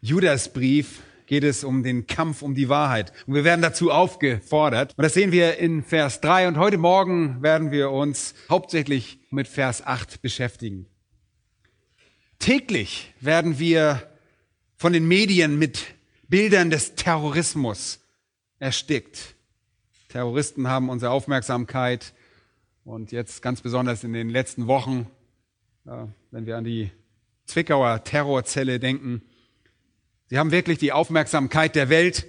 Judasbrief geht es um den Kampf um die Wahrheit. Und wir werden dazu aufgefordert. Und das sehen wir in Vers 3. Und heute Morgen werden wir uns hauptsächlich mit Vers 8 beschäftigen. Täglich werden wir von den Medien mit Bildern des Terrorismus erstickt. Terroristen haben unsere Aufmerksamkeit und jetzt ganz besonders in den letzten Wochen, wenn wir an die Zwickauer Terrorzelle denken, Sie haben wirklich die Aufmerksamkeit der Welt.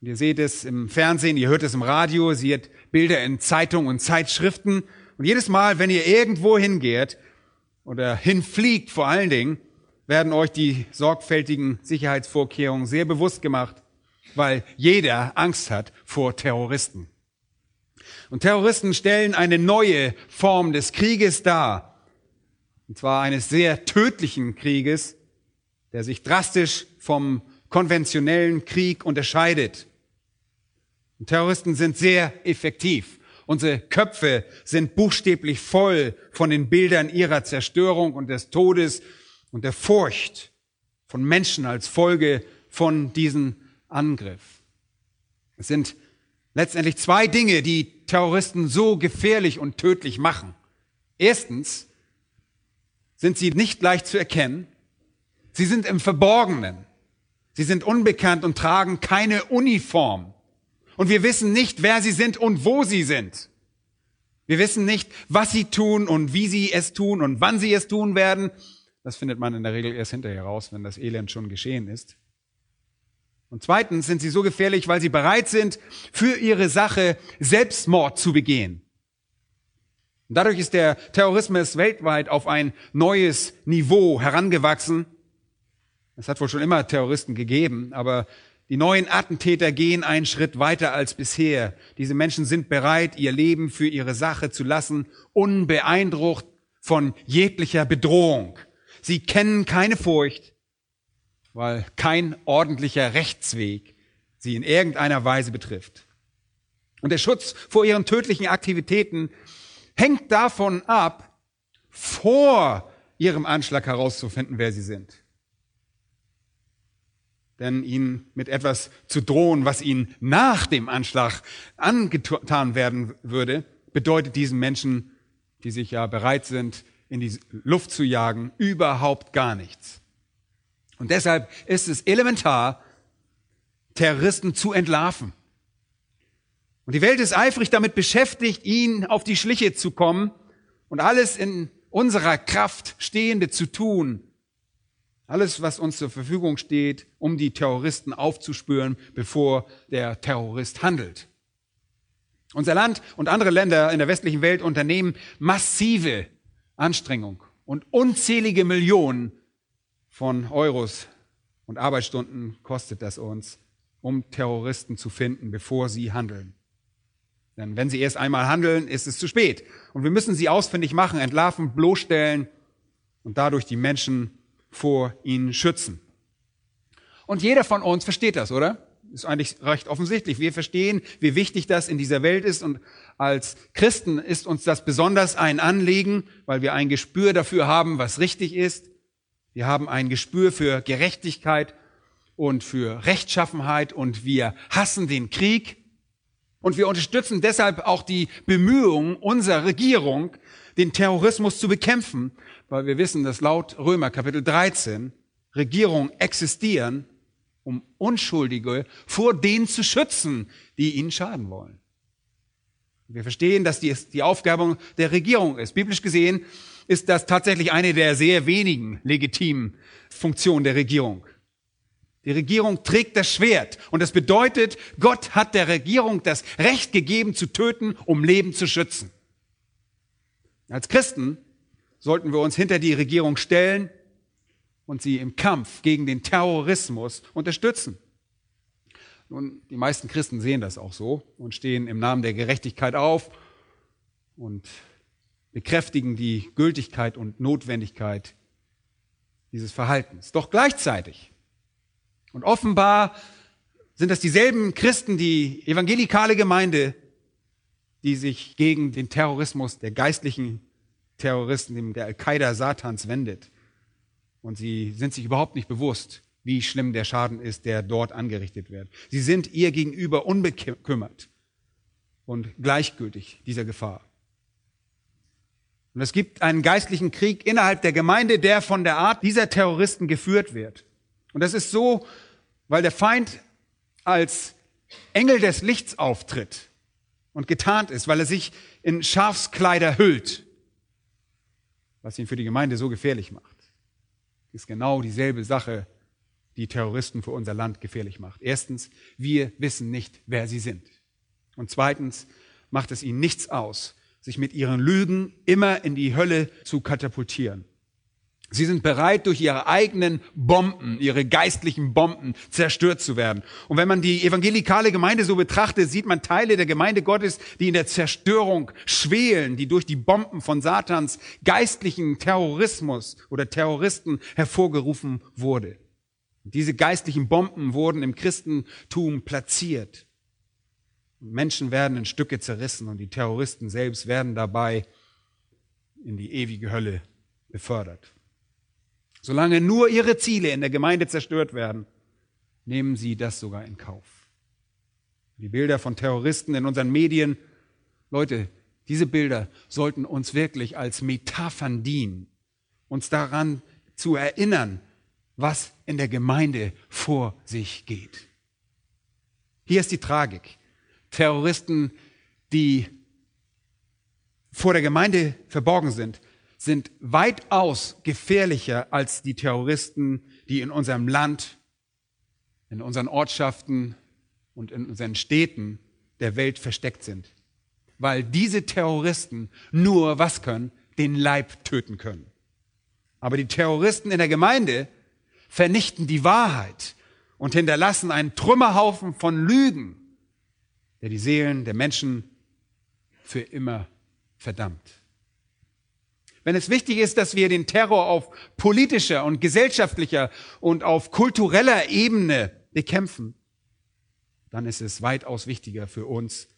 Ihr seht es im Fernsehen, ihr hört es im Radio, ihr seht Bilder in Zeitungen und Zeitschriften. Und jedes Mal, wenn ihr irgendwo hingeht oder hinfliegt vor allen Dingen, werden euch die sorgfältigen Sicherheitsvorkehrungen sehr bewusst gemacht, weil jeder Angst hat vor Terroristen. Und Terroristen stellen eine neue Form des Krieges dar. Und zwar eines sehr tödlichen Krieges, der sich drastisch vom konventionellen Krieg unterscheidet. Und Terroristen sind sehr effektiv. Unsere Köpfe sind buchstäblich voll von den Bildern ihrer Zerstörung und des Todes und der Furcht von Menschen als Folge von diesem Angriff. Es sind letztendlich zwei Dinge, die Terroristen so gefährlich und tödlich machen. Erstens sind sie nicht leicht zu erkennen. Sie sind im Verborgenen. Sie sind unbekannt und tragen keine Uniform. Und wir wissen nicht, wer sie sind und wo sie sind. Wir wissen nicht, was sie tun und wie sie es tun und wann sie es tun werden. Das findet man in der Regel erst hinterher raus, wenn das Elend schon geschehen ist. Und zweitens sind sie so gefährlich, weil sie bereit sind, für ihre Sache Selbstmord zu begehen. Und dadurch ist der Terrorismus weltweit auf ein neues Niveau herangewachsen. Es hat wohl schon immer Terroristen gegeben, aber die neuen Attentäter gehen einen Schritt weiter als bisher. Diese Menschen sind bereit, ihr Leben für ihre Sache zu lassen, unbeeindruckt von jeglicher Bedrohung. Sie kennen keine Furcht, weil kein ordentlicher Rechtsweg sie in irgendeiner Weise betrifft. Und der Schutz vor ihren tödlichen Aktivitäten hängt davon ab, vor ihrem Anschlag herauszufinden, wer sie sind. Denn ihnen mit etwas zu drohen, was ihnen nach dem Anschlag angetan werden würde, bedeutet diesen Menschen, die sich ja bereit sind, in die Luft zu jagen, überhaupt gar nichts. Und deshalb ist es elementar, Terroristen zu entlarven. Und die Welt ist eifrig damit beschäftigt, ihnen auf die Schliche zu kommen und alles in unserer Kraft Stehende zu tun, alles, was uns zur Verfügung steht, um die Terroristen aufzuspüren, bevor der Terrorist handelt. Unser Land und andere Länder in der westlichen Welt unternehmen massive Anstrengung und unzählige Millionen von Euros und Arbeitsstunden kostet das uns, um Terroristen zu finden, bevor sie handeln. Denn wenn sie erst einmal handeln, ist es zu spät. Und wir müssen sie ausfindig machen, entlarven, bloßstellen und dadurch die Menschen vor ihnen schützen. Und jeder von uns versteht das, oder? Ist eigentlich recht offensichtlich. Wir verstehen, wie wichtig das in dieser Welt ist. Und als Christen ist uns das besonders ein Anliegen, weil wir ein Gespür dafür haben, was richtig ist. Wir haben ein Gespür für Gerechtigkeit und für Rechtschaffenheit und wir hassen den Krieg. Und wir unterstützen deshalb auch die Bemühungen unserer Regierung, den Terrorismus zu bekämpfen, weil wir wissen, dass laut Römer Kapitel 13 Regierungen existieren, um Unschuldige vor denen zu schützen, die ihnen schaden wollen. Wir verstehen, dass dies die Aufgabe der Regierung ist. Biblisch gesehen ist das tatsächlich eine der sehr wenigen legitimen Funktionen der Regierung. Die Regierung trägt das Schwert und das bedeutet, Gott hat der Regierung das Recht gegeben zu töten, um Leben zu schützen. Als Christen sollten wir uns hinter die Regierung stellen und sie im Kampf gegen den Terrorismus unterstützen. Nun, die meisten Christen sehen das auch so und stehen im Namen der Gerechtigkeit auf und bekräftigen die Gültigkeit und Notwendigkeit dieses Verhaltens. Doch gleichzeitig und offenbar sind das dieselben Christen, die evangelikale Gemeinde, die sich gegen den Terrorismus der geistlichen Terroristen, dem der Al-Qaida Satans wendet. Und sie sind sich überhaupt nicht bewusst, wie schlimm der Schaden ist, der dort angerichtet wird. Sie sind ihr gegenüber unbekümmert und gleichgültig dieser Gefahr. Und es gibt einen geistlichen Krieg innerhalb der Gemeinde, der von der Art dieser Terroristen geführt wird. Und das ist so, weil der Feind als Engel des Lichts auftritt und getarnt ist, weil er sich in Schafskleider hüllt, was ihn für die Gemeinde so gefährlich macht. Ist genau dieselbe Sache, die Terroristen für unser Land gefährlich macht. Erstens, wir wissen nicht, wer sie sind. Und zweitens macht es ihnen nichts aus, sich mit ihren Lügen immer in die Hölle zu katapultieren. Sie sind bereit, durch ihre eigenen Bomben, ihre geistlichen Bomben zerstört zu werden. Und wenn man die evangelikale Gemeinde so betrachtet, sieht man Teile der Gemeinde Gottes, die in der Zerstörung schwelen, die durch die Bomben von Satans geistlichen Terrorismus oder Terroristen hervorgerufen wurde. Diese geistlichen Bomben wurden im Christentum platziert. Menschen werden in Stücke zerrissen und die Terroristen selbst werden dabei in die ewige Hölle befördert. Solange nur ihre Ziele in der Gemeinde zerstört werden, nehmen sie das sogar in Kauf. Die Bilder von Terroristen in unseren Medien, Leute, diese Bilder sollten uns wirklich als Metaphern dienen, uns daran zu erinnern, was in der Gemeinde vor sich geht. Hier ist die Tragik. Terroristen, die vor der Gemeinde verborgen sind, sind weitaus gefährlicher als die Terroristen, die in unserem Land, in unseren Ortschaften und in unseren Städten der Welt versteckt sind. Weil diese Terroristen nur was können? Den Leib töten können. Aber die Terroristen in der Gemeinde vernichten die Wahrheit und hinterlassen einen Trümmerhaufen von Lügen, der die Seelen der Menschen für immer verdammt. Wenn es wichtig ist, dass wir den Terror auf politischer und gesellschaftlicher und auf kultureller Ebene bekämpfen, dann ist es weitaus wichtiger für uns,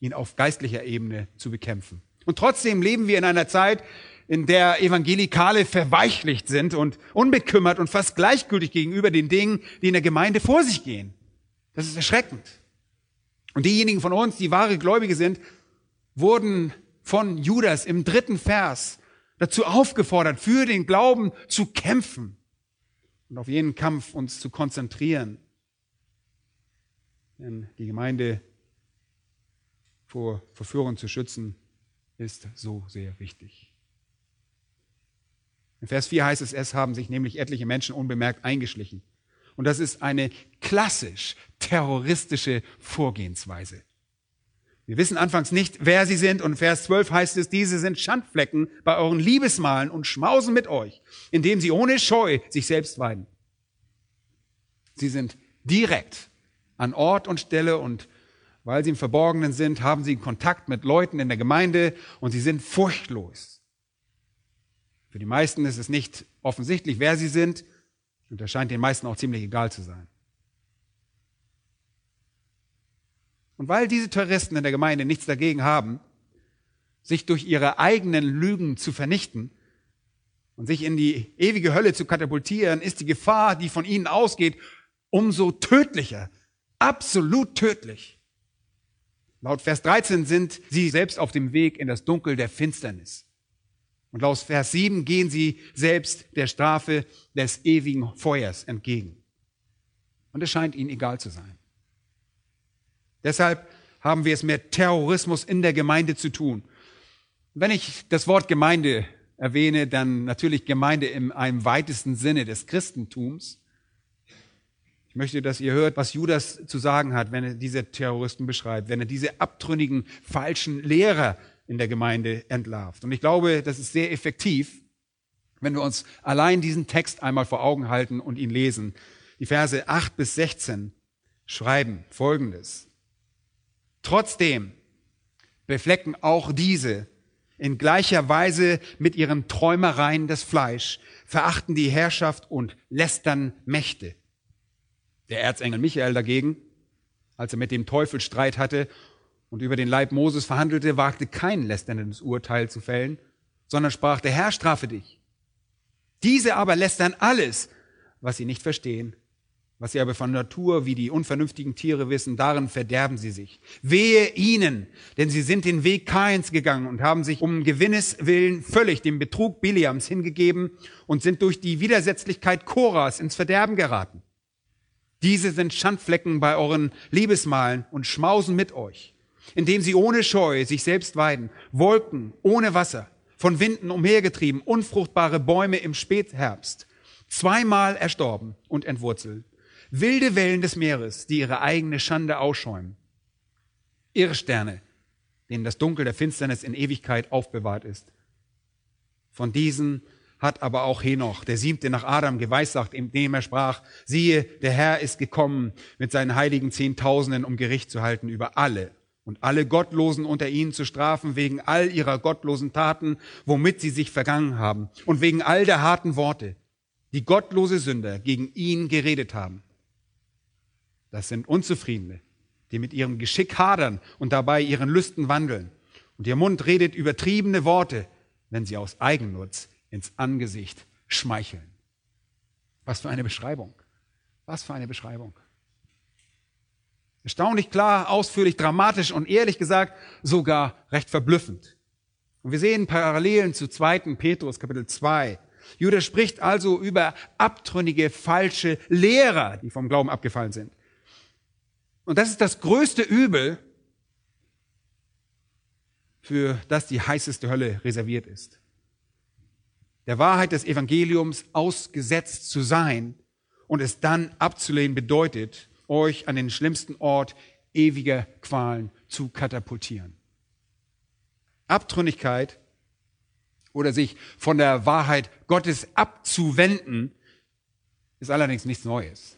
ihn auf geistlicher Ebene zu bekämpfen. Und trotzdem leben wir in einer Zeit, in der Evangelikale verweichlicht sind und unbekümmert und fast gleichgültig gegenüber den Dingen, die in der Gemeinde vor sich gehen. Das ist erschreckend. Und diejenigen von uns, die wahre Gläubige sind, wurden von Judas im dritten Vers dazu aufgefordert, für den Glauben zu kämpfen und auf jeden Kampf uns zu konzentrieren. Denn die Gemeinde vor Verführung zu schützen, ist so sehr wichtig. In Vers 4 heißt es, es haben sich nämlich etliche Menschen unbemerkt eingeschlichen. Und das ist eine klassisch terroristische Vorgehensweise. Wir wissen anfangs nicht, wer sie sind und Vers 12 heißt es, diese sind Schandflecken bei euren Liebesmalen und schmausen mit euch, indem sie ohne Scheu sich selbst weiden. Sie sind direkt an Ort und Stelle und weil sie im Verborgenen sind, haben sie Kontakt mit Leuten in der Gemeinde und sie sind furchtlos. Für die meisten ist es nicht offensichtlich, wer sie sind und das scheint den meisten auch ziemlich egal zu sein. Und weil diese Terroristen in der Gemeinde nichts dagegen haben, sich durch ihre eigenen Lügen zu vernichten und sich in die ewige Hölle zu katapultieren, ist die Gefahr, die von ihnen ausgeht, umso tödlicher. Absolut tödlich. Laut Vers 13 sind sie selbst auf dem Weg in das Dunkel der Finsternis. Und laut Vers 7 gehen sie selbst der Strafe des ewigen Feuers entgegen. Und es scheint ihnen egal zu sein. Deshalb haben wir es mit Terrorismus in der Gemeinde zu tun. Wenn ich das Wort Gemeinde erwähne, dann natürlich Gemeinde in einem weitesten Sinne des Christentums. Ich möchte, dass ihr hört, was Judas zu sagen hat, wenn er diese Terroristen beschreibt, wenn er diese abtrünnigen, falschen Lehrer in der Gemeinde entlarvt. Und ich glaube, das ist sehr effektiv, Wenn wir uns allein diesen Text einmal vor Augen halten und ihn lesen, die Verse 8 bis 16 schreiben Folgendes. Trotzdem beflecken auch diese in gleicher Weise mit ihren Träumereien das Fleisch, verachten die Herrschaft und lästern Mächte. Der Erzengel Michael dagegen, als er mit dem Teufel Streit hatte und über den Leib Moses verhandelte, wagte kein lästerndes Urteil zu fällen, sondern sprach, der Herr strafe dich. Diese aber lästern alles, was sie nicht verstehen was sie aber von Natur wie die unvernünftigen Tiere wissen, darin verderben sie sich. Wehe ihnen, denn sie sind den Weg Kains gegangen und haben sich um Gewinnes willen völlig dem Betrug Biliams hingegeben und sind durch die Widersetzlichkeit Koras ins Verderben geraten. Diese sind Schandflecken bei euren Liebesmalen und schmausen mit euch, indem sie ohne Scheu sich selbst weiden, Wolken ohne Wasser, von Winden umhergetrieben, unfruchtbare Bäume im Spätherbst, zweimal erstorben und entwurzelt Wilde Wellen des Meeres, die ihre eigene Schande ausschäumen. Irrsterne, denen das Dunkel der Finsternis in Ewigkeit aufbewahrt ist. Von diesen hat aber auch Henoch, der siebte nach Adam, geweissagt, indem er sprach, siehe, der Herr ist gekommen mit seinen heiligen Zehntausenden, um Gericht zu halten über alle und alle Gottlosen unter ihnen zu strafen wegen all ihrer gottlosen Taten, womit sie sich vergangen haben und wegen all der harten Worte, die gottlose Sünder gegen ihn geredet haben. Das sind Unzufriedene, die mit ihrem Geschick hadern und dabei ihren Lüsten wandeln. Und ihr Mund redet übertriebene Worte, wenn sie aus Eigennutz ins Angesicht schmeicheln. Was für eine Beschreibung. Was für eine Beschreibung. Erstaunlich klar, ausführlich, dramatisch und ehrlich gesagt sogar recht verblüffend. Und wir sehen Parallelen zu 2. Petrus Kapitel 2. Judas spricht also über abtrünnige, falsche Lehrer, die vom Glauben abgefallen sind. Und das ist das größte Übel, für das die heißeste Hölle reserviert ist. Der Wahrheit des Evangeliums ausgesetzt zu sein und es dann abzulehnen bedeutet, euch an den schlimmsten Ort ewiger Qualen zu katapultieren. Abtrünnigkeit oder sich von der Wahrheit Gottes abzuwenden, ist allerdings nichts Neues.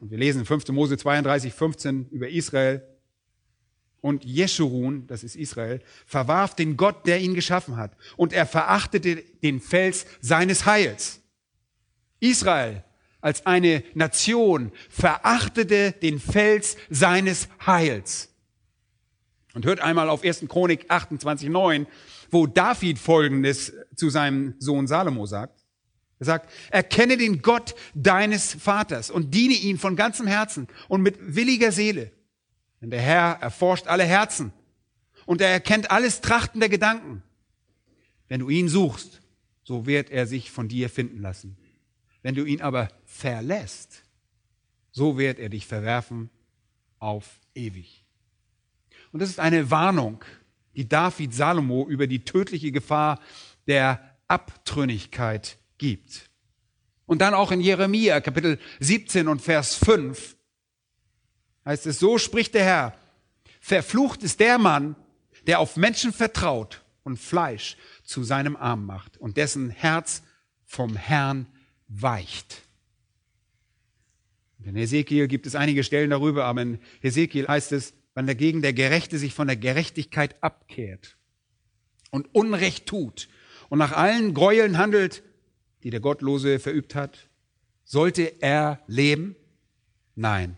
Und wir lesen in 5. Mose 32, 15 über Israel. Und Jeschurun, das ist Israel, verwarf den Gott, der ihn geschaffen hat. Und er verachtete den Fels seines Heils. Israel als eine Nation verachtete den Fels seines Heils. Und hört einmal auf 1. Chronik 28, 9, wo David Folgendes zu seinem Sohn Salomo sagt. Er sagt, erkenne den Gott deines Vaters und diene ihm von ganzem Herzen und mit williger Seele. Denn der Herr erforscht alle Herzen und er erkennt alles Trachten der Gedanken. Wenn du ihn suchst, so wird er sich von dir finden lassen. Wenn du ihn aber verlässt, so wird er dich verwerfen auf ewig. Und das ist eine Warnung, die David Salomo über die tödliche Gefahr der Abtrünnigkeit gibt. Und dann auch in Jeremia Kapitel 17 und Vers 5 heißt es, so spricht der Herr, verflucht ist der Mann, der auf Menschen vertraut und Fleisch zu seinem Arm macht und dessen Herz vom Herrn weicht. In Hesekiel gibt es einige Stellen darüber, aber in Hesekiel heißt es, wenn dagegen der Gerechte sich von der Gerechtigkeit abkehrt und Unrecht tut und nach allen Gräueln handelt, die der Gottlose verübt hat? Sollte er leben? Nein.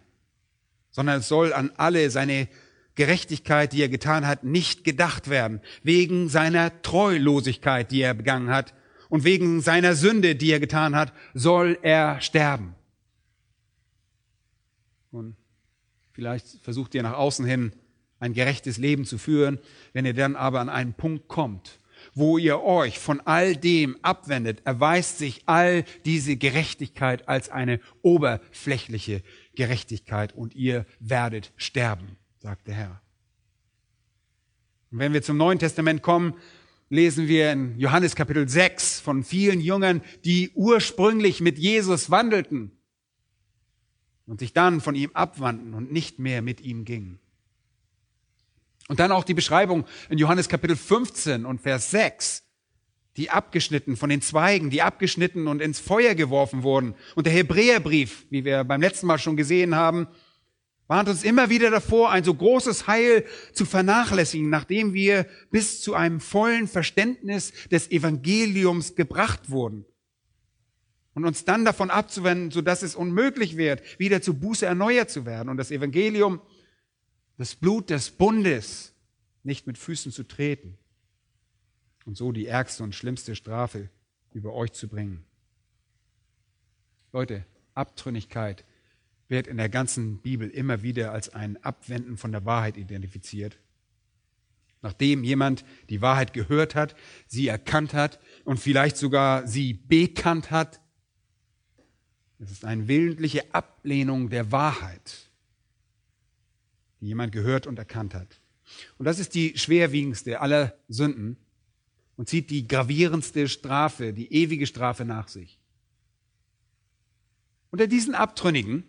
Sondern es soll an alle seine Gerechtigkeit, die er getan hat, nicht gedacht werden. Wegen seiner Treulosigkeit, die er begangen hat. Und wegen seiner Sünde, die er getan hat, soll er sterben. Und vielleicht versucht ihr nach außen hin ein gerechtes Leben zu führen, wenn ihr dann aber an einen Punkt kommt, wo ihr euch von all dem abwendet, erweist sich all diese Gerechtigkeit als eine oberflächliche Gerechtigkeit und ihr werdet sterben, sagt der Herr. Und wenn wir zum Neuen Testament kommen, lesen wir in Johannes Kapitel 6 von vielen Jüngern, die ursprünglich mit Jesus wandelten und sich dann von ihm abwandten und nicht mehr mit ihm gingen. Und dann auch die Beschreibung in Johannes Kapitel 15 und Vers 6, die abgeschnitten von den Zweigen, die abgeschnitten und ins Feuer geworfen wurden. Und der Hebräerbrief, wie wir beim letzten Mal schon gesehen haben, warnt uns immer wieder davor, ein so großes Heil zu vernachlässigen, nachdem wir bis zu einem vollen Verständnis des Evangeliums gebracht wurden. Und uns dann davon abzuwenden, sodass es unmöglich wird, wieder zu Buße erneuert zu werden und das Evangelium, das Blut des Bundes, nicht mit Füßen zu treten und so die ärgste und schlimmste Strafe über euch zu bringen. Leute, Abtrünnigkeit wird in der ganzen Bibel immer wieder als ein Abwenden von der Wahrheit identifiziert. Nachdem jemand die Wahrheit gehört hat, sie erkannt hat und vielleicht sogar sie bekannt hat, es ist eine willentliche Ablehnung der Wahrheit, die jemand gehört und erkannt hat. Und das ist die schwerwiegendste aller Sünden und zieht die gravierendste Strafe, die ewige Strafe nach sich. Unter diesen Abtrünnigen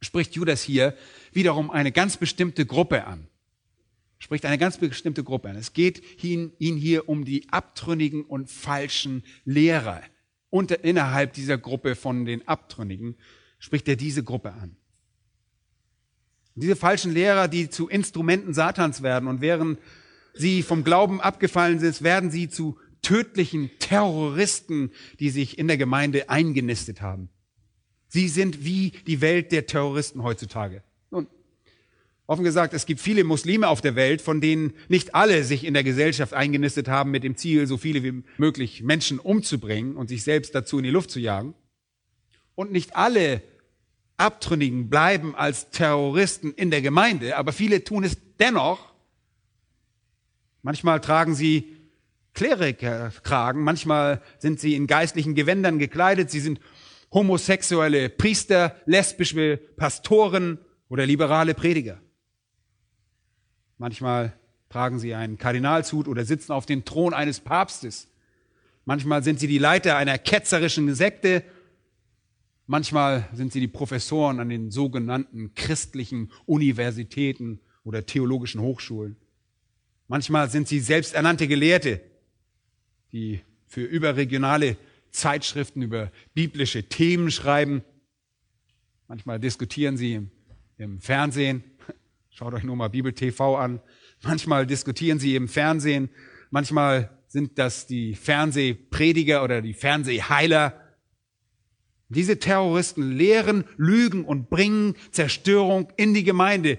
spricht Judas hier wiederum eine ganz bestimmte Gruppe an. Spricht eine ganz bestimmte Gruppe an. Es geht ihn, hier um die abtrünnigen und falschen Lehrer. Und innerhalb dieser Gruppe von den Abtrünnigen spricht er diese Gruppe an. Diese falschen Lehrer, die zu Instrumenten Satans werden und während sie vom Glauben abgefallen sind, werden sie zu tödlichen Terroristen, die sich in der Gemeinde eingenistet haben. Sie sind wie die Welt der Terroristen heutzutage. Nun, offen gesagt, es gibt viele Muslime auf der Welt, von denen nicht alle sich in der Gesellschaft eingenistet haben mit dem Ziel, so viele wie möglich Menschen umzubringen und sich selbst dazu in die Luft zu jagen. Und nicht alle Abtrünnigen bleiben als Terroristen in der Gemeinde, aber viele tun es dennoch Manchmal tragen sie Klerikerkragen, manchmal sind sie in geistlichen Gewändern gekleidet, sie sind homosexuelle Priester, lesbische Pastoren oder liberale Prediger. Manchmal tragen sie einen Kardinalshut oder sitzen auf dem Thron eines Papstes. Manchmal sind sie die Leiter einer ketzerischen Sekte. Manchmal sind sie die Professoren an den sogenannten christlichen Universitäten oder theologischen Hochschulen. Manchmal sind sie selbsternannte Gelehrte, die für überregionale Zeitschriften über biblische Themen schreiben. Manchmal diskutieren sie im, im Fernsehen. Schaut euch nur mal Bibel TV an. Manchmal diskutieren sie im Fernsehen. Manchmal sind das die Fernsehprediger oder die Fernsehheiler. Diese Terroristen lehren, lügen und bringen Zerstörung in die Gemeinde.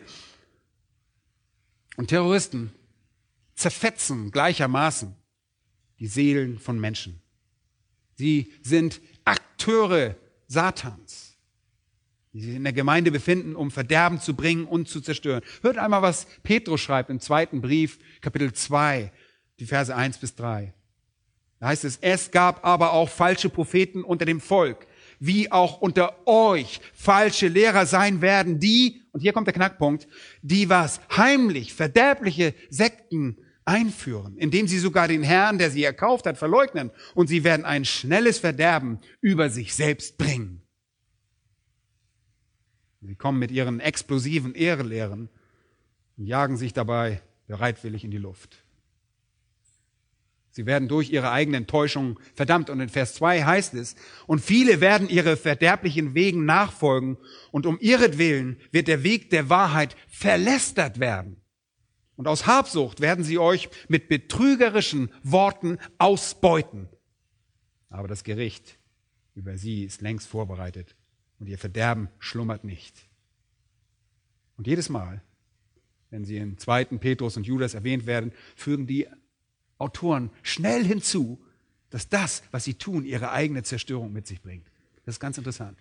Und Terroristen zerfetzen gleichermaßen die Seelen von Menschen. Sie sind Akteure Satans, die sich in der Gemeinde befinden, um Verderben zu bringen und zu zerstören. Hört einmal, was Petrus schreibt im zweiten Brief, Kapitel 2, die Verse 1 bis 3. Da heißt es, es gab aber auch falsche Propheten unter dem Volk, wie auch unter euch falsche Lehrer sein werden, die, und hier kommt der Knackpunkt, die was heimlich verderbliche Sekten einführen, indem sie sogar den Herrn, der sie erkauft hat, verleugnen und sie werden ein schnelles Verderben über sich selbst bringen. Sie kommen mit ihren explosiven Ehrelehren und jagen sich dabei bereitwillig in die Luft. Sie werden durch ihre eigenen Täuschungen verdammt. Und in Vers 2 heißt es, und viele werden ihre verderblichen Wegen nachfolgen, und um ihretwillen wird der Weg der Wahrheit verlästert werden. Und aus Habsucht werden sie euch mit betrügerischen Worten ausbeuten. Aber das Gericht über sie ist längst vorbereitet und ihr Verderben schlummert nicht. Und jedes Mal, wenn sie in 2. Petrus und Judas erwähnt werden, fügen die Autoren schnell hinzu, dass das, was sie tun, ihre eigene Zerstörung mit sich bringt. Das ist ganz interessant.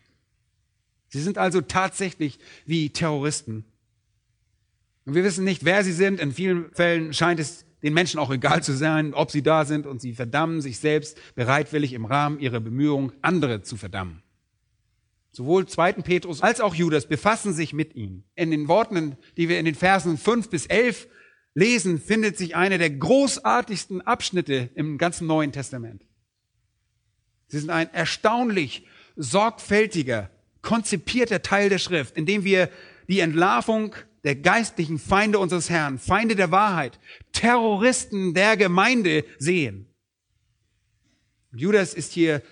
Sie sind also tatsächlich wie Terroristen und wir wissen nicht, wer sie sind. In vielen Fällen scheint es den Menschen auch egal zu sein, ob sie da sind und sie verdammen sich selbst bereitwillig im Rahmen ihrer Bemühungen, andere zu verdammen. Sowohl 2. Petrus als auch Judas befassen sich mit ihnen. In den Worten, die wir in den Versen 5 bis 11 lesen, findet sich einer der großartigsten Abschnitte im ganzen Neuen Testament. Sie sind ein erstaunlich sorgfältiger, konzipierter Teil der Schrift, in dem wir die Entlarvung der geistlichen Feinde unseres Herrn, Feinde der Wahrheit, Terroristen der Gemeinde sehen. Und Judas ist hier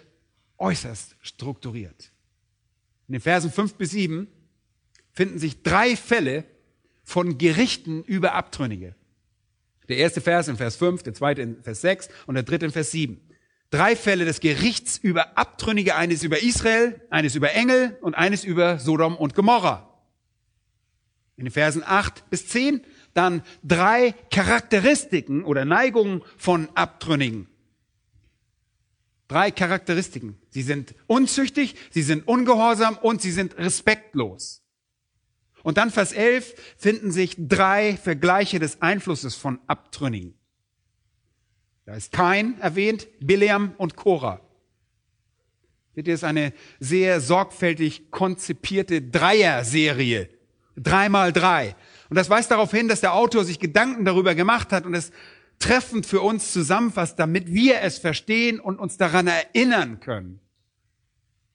äußerst strukturiert. In den Versen 5 bis 7 finden sich drei Fälle von Gerichten über Abtrünnige. Der erste Vers in Vers 5, der zweite in Vers 6 und der dritte in Vers 7. Drei Fälle des Gerichts über Abtrünnige, eines über Israel, eines über Engel und eines über Sodom und Gomorra. In den Versen 8 bis 10 dann drei Charakteristiken oder Neigungen von Abtrünnigen. Drei Charakteristiken. Sie sind unzüchtig, sie sind ungehorsam und sie sind respektlos. Und dann Vers 11 finden sich drei Vergleiche des Einflusses von Abtrünnigen. Da ist Kain erwähnt, Bileam und Korah. Seht ihr, ist eine sehr sorgfältig konzipierte Dreier-Serie. Dreimal drei. Und das weist darauf hin, dass der Autor sich Gedanken darüber gemacht hat und es treffend für uns zusammenfasst, damit wir es verstehen und uns daran erinnern können.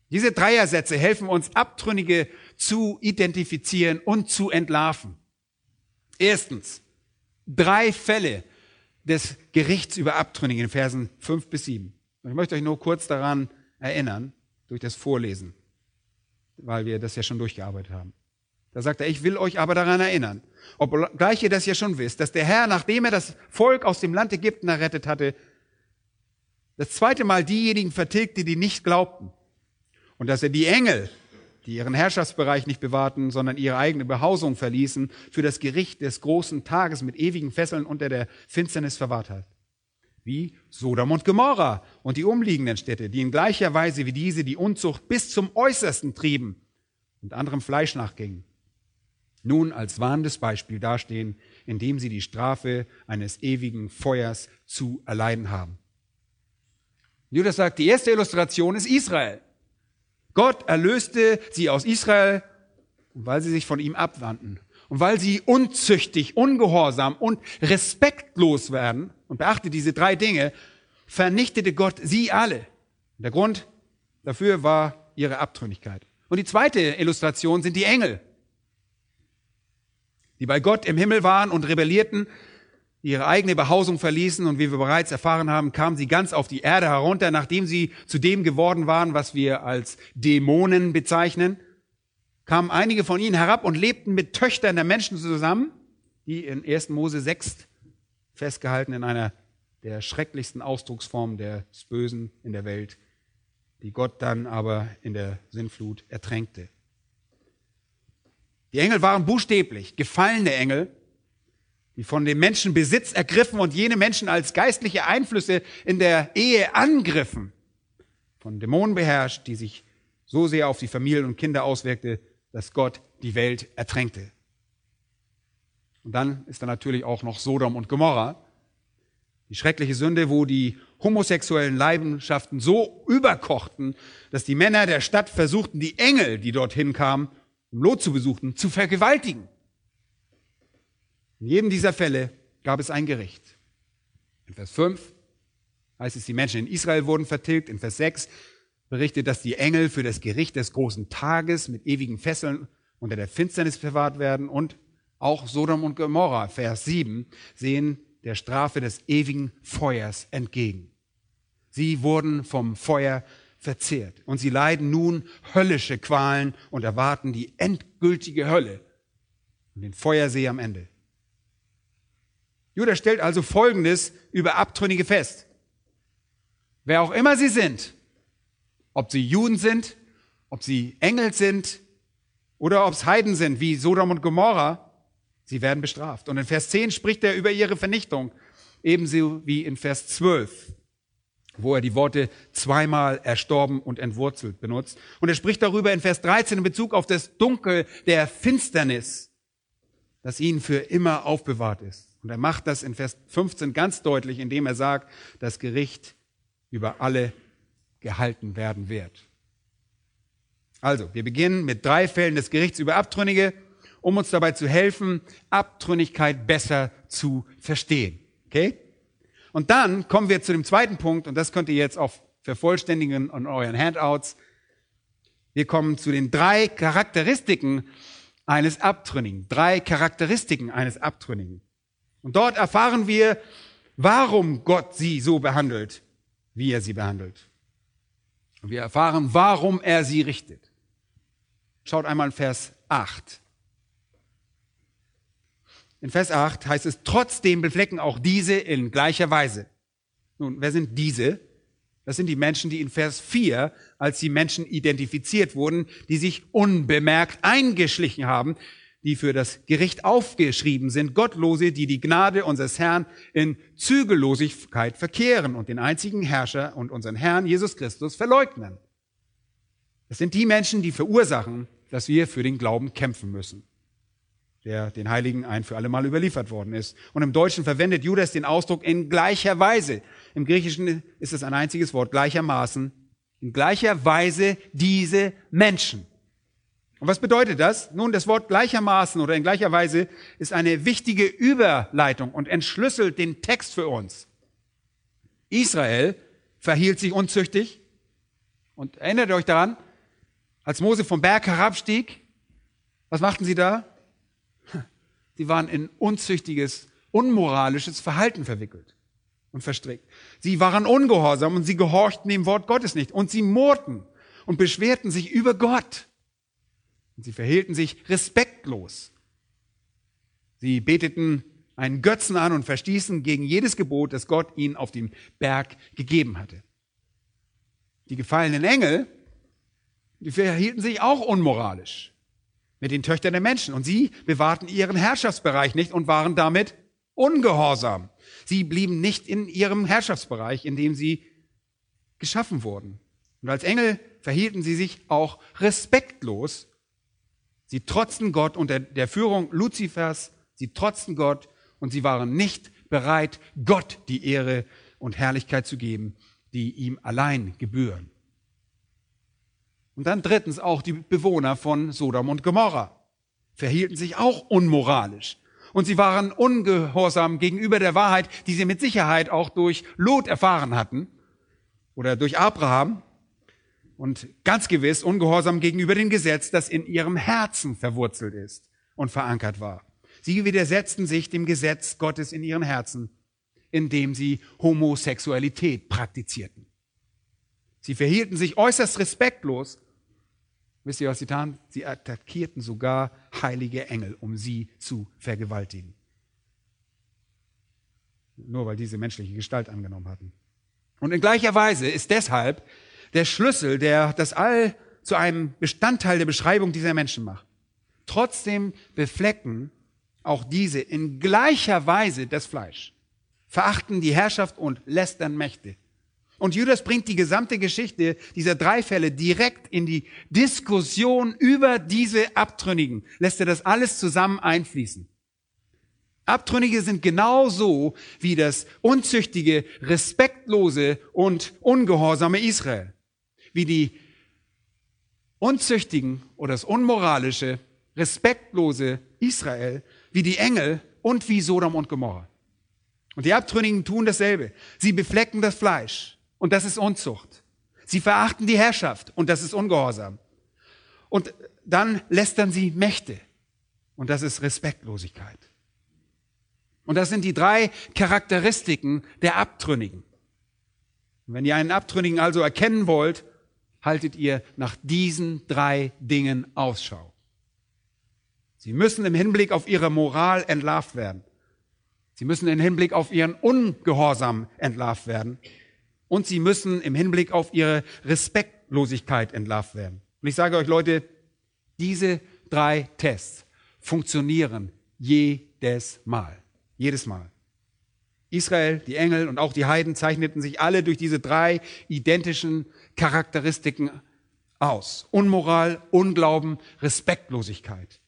Diese Dreiersätze helfen uns, Abtrünnige zu identifizieren und zu entlarven. Erstens, drei Fälle des Gerichts über Abtrünnige in Versen 5 bis 7. Und ich möchte euch nur kurz daran erinnern, durch das Vorlesen, weil wir das ja schon durchgearbeitet haben. Da sagt er, ich will euch aber daran erinnern, obgleich ihr das ja schon wisst, dass der Herr, nachdem er das Volk aus dem Land Ägypten errettet hatte, das zweite Mal diejenigen vertilgte, die nicht glaubten. Und dass er die Engel, die ihren Herrschaftsbereich nicht bewahrten, sondern ihre eigene Behausung verließen, für das Gericht des großen Tages mit ewigen Fesseln unter der Finsternis verwahrt hat. Wie Sodom und Gomorra und die umliegenden Städte, die in gleicher Weise wie diese die Unzucht bis zum Äußersten trieben und anderem Fleisch nachgingen nun als warnendes Beispiel dastehen, indem sie die Strafe eines ewigen Feuers zu erleiden haben. Judas sagt, die erste Illustration ist Israel. Gott erlöste sie aus Israel, weil sie sich von ihm abwandten. Und weil sie unzüchtig, ungehorsam und respektlos werden, und beachte diese drei Dinge, vernichtete Gott sie alle. Der Grund dafür war ihre Abtrünnigkeit. Und die zweite Illustration sind die Engel die bei Gott im Himmel waren und rebellierten, ihre eigene Behausung verließen und wie wir bereits erfahren haben, kamen sie ganz auf die Erde herunter, nachdem sie zu dem geworden waren, was wir als Dämonen bezeichnen, kamen einige von ihnen herab und lebten mit Töchtern der Menschen zusammen, die in 1. Mose 6 festgehalten in einer der schrecklichsten Ausdrucksformen des Bösen in der Welt, die Gott dann aber in der Sinnflut ertränkte. Die Engel waren buchstäblich gefallene Engel, die von dem Menschen Besitz ergriffen und jene Menschen als geistliche Einflüsse in der Ehe angriffen. Von Dämonen beherrscht, die sich so sehr auf die Familien und Kinder auswirkte, dass Gott die Welt ertränkte. Und dann ist da natürlich auch noch Sodom und Gomorra, die schreckliche Sünde, wo die homosexuellen Leidenschaften so überkochten, dass die Männer der Stadt versuchten, die Engel, die dorthin kamen, um Lot zu besuchen, zu vergewaltigen. In jedem dieser Fälle gab es ein Gericht. In Vers 5 heißt es, die Menschen in Israel wurden vertilgt. In Vers 6 berichtet, dass die Engel für das Gericht des großen Tages mit ewigen Fesseln unter der Finsternis verwahrt werden. Und auch Sodom und Gomorra, Vers 7, sehen der Strafe des ewigen Feuers entgegen. Sie wurden vom Feuer verzehrt. Und sie leiden nun höllische Qualen und erwarten die endgültige Hölle und den Feuersee am Ende. Judas stellt also Folgendes über Abtrünnige fest. Wer auch immer sie sind, ob sie Juden sind, ob sie Engel sind oder ob es Heiden sind wie Sodom und Gomorra, sie werden bestraft. Und in Vers 10 spricht er über ihre Vernichtung, ebenso wie in Vers 12 wo er die Worte zweimal erstorben und entwurzelt benutzt. Und er spricht darüber in Vers 13 in Bezug auf das Dunkel der Finsternis, das ihnen für immer aufbewahrt ist. Und er macht das in Vers 15 ganz deutlich, indem er sagt, das Gericht über alle gehalten werden wird. Also, wir beginnen mit drei Fällen des Gerichts über Abtrünnige, um uns dabei zu helfen, Abtrünnigkeit besser zu verstehen. Okay? Und dann kommen wir zu dem zweiten Punkt, und das könnt ihr jetzt auch vervollständigen an euren Handouts. Wir kommen zu den drei Charakteristiken eines Abtrünnigen. Drei Charakteristiken eines Abtrünnigen. Und dort erfahren wir, warum Gott sie so behandelt, wie er sie behandelt. Und wir erfahren, warum er sie richtet. Schaut einmal in Vers 8. In Vers 8 heißt es, trotzdem beflecken auch diese in gleicher Weise. Nun, wer sind diese? Das sind die Menschen, die in Vers 4 als die Menschen identifiziert wurden, die sich unbemerkt eingeschlichen haben, die für das Gericht aufgeschrieben sind, Gottlose, die die Gnade unseres Herrn in Zügellosigkeit verkehren und den einzigen Herrscher und unseren Herrn Jesus Christus verleugnen. Das sind die Menschen, die verursachen, dass wir für den Glauben kämpfen müssen der den Heiligen ein für alle Mal überliefert worden ist. Und im Deutschen verwendet Judas den Ausdruck in gleicher Weise. Im Griechischen ist es ein einziges Wort, gleichermaßen. In gleicher Weise diese Menschen. Und was bedeutet das? Nun, das Wort gleichermaßen oder in gleicher Weise ist eine wichtige Überleitung und entschlüsselt den Text für uns. Israel verhielt sich unzüchtig. Und erinnert euch daran, als Mose vom Berg herabstieg, was machten sie da? Sie waren in unzüchtiges, unmoralisches Verhalten verwickelt und verstrickt. Sie waren ungehorsam und sie gehorchten dem Wort Gottes nicht. Und sie murrten und beschwerten sich über Gott. Und sie verhielten sich respektlos. Sie beteten einen Götzen an und verstießen gegen jedes Gebot, das Gott ihnen auf dem Berg gegeben hatte. Die gefallenen Engel, die verhielten sich auch unmoralisch mit den Töchtern der Menschen. Und sie bewahrten ihren Herrschaftsbereich nicht und waren damit ungehorsam. Sie blieben nicht in ihrem Herrschaftsbereich, in dem sie geschaffen wurden. Und als Engel verhielten sie sich auch respektlos. Sie trotzten Gott unter der Führung Luzifers, sie trotzten Gott und sie waren nicht bereit, Gott die Ehre und Herrlichkeit zu geben, die ihm allein gebühren. Und dann drittens auch die Bewohner von Sodom und Gomorra verhielten sich auch unmoralisch. Und sie waren ungehorsam gegenüber der Wahrheit, die sie mit Sicherheit auch durch Lot erfahren hatten oder durch Abraham. Und ganz gewiss ungehorsam gegenüber dem Gesetz, das in ihrem Herzen verwurzelt ist und verankert war. Sie widersetzten sich dem Gesetz Gottes in ihren Herzen, indem sie Homosexualität praktizierten. Sie verhielten sich äußerst respektlos Wisst ihr, was sie taten? Sie attackierten sogar heilige Engel, um sie zu vergewaltigen. Nur weil diese menschliche Gestalt angenommen hatten. Und in gleicher Weise ist deshalb der Schlüssel, der das All zu einem Bestandteil der Beschreibung dieser Menschen macht. Trotzdem beflecken auch diese in gleicher Weise das Fleisch, verachten die Herrschaft und lästern Mächte, und Judas bringt die gesamte Geschichte dieser drei Fälle direkt in die Diskussion über diese Abtrünnigen. Lässt er das alles zusammen einfließen. Abtrünnige sind genauso wie das unzüchtige, respektlose und ungehorsame Israel. Wie die unzüchtigen oder das unmoralische, respektlose Israel, wie die Engel und wie Sodom und Gomorra. Und die Abtrünnigen tun dasselbe. Sie beflecken das Fleisch und das ist Unzucht. Sie verachten die Herrschaft und das ist Ungehorsam. Und dann lästern sie Mächte und das ist Respektlosigkeit. Und das sind die drei Charakteristiken der Abtrünnigen. Und wenn ihr einen Abtrünnigen also erkennen wollt, haltet ihr nach diesen drei Dingen Ausschau. Sie müssen im Hinblick auf ihre Moral entlarvt werden. Sie müssen im Hinblick auf ihren Ungehorsam entlarvt werden und sie müssen im Hinblick auf ihre Respektlosigkeit entlarvt werden. Und ich sage euch Leute, diese drei Tests funktionieren jedes Mal. Jedes Mal. Israel, die Engel und auch die Heiden zeichneten sich alle durch diese drei identischen Charakteristiken aus. Unmoral, Unglauben, Respektlosigkeit.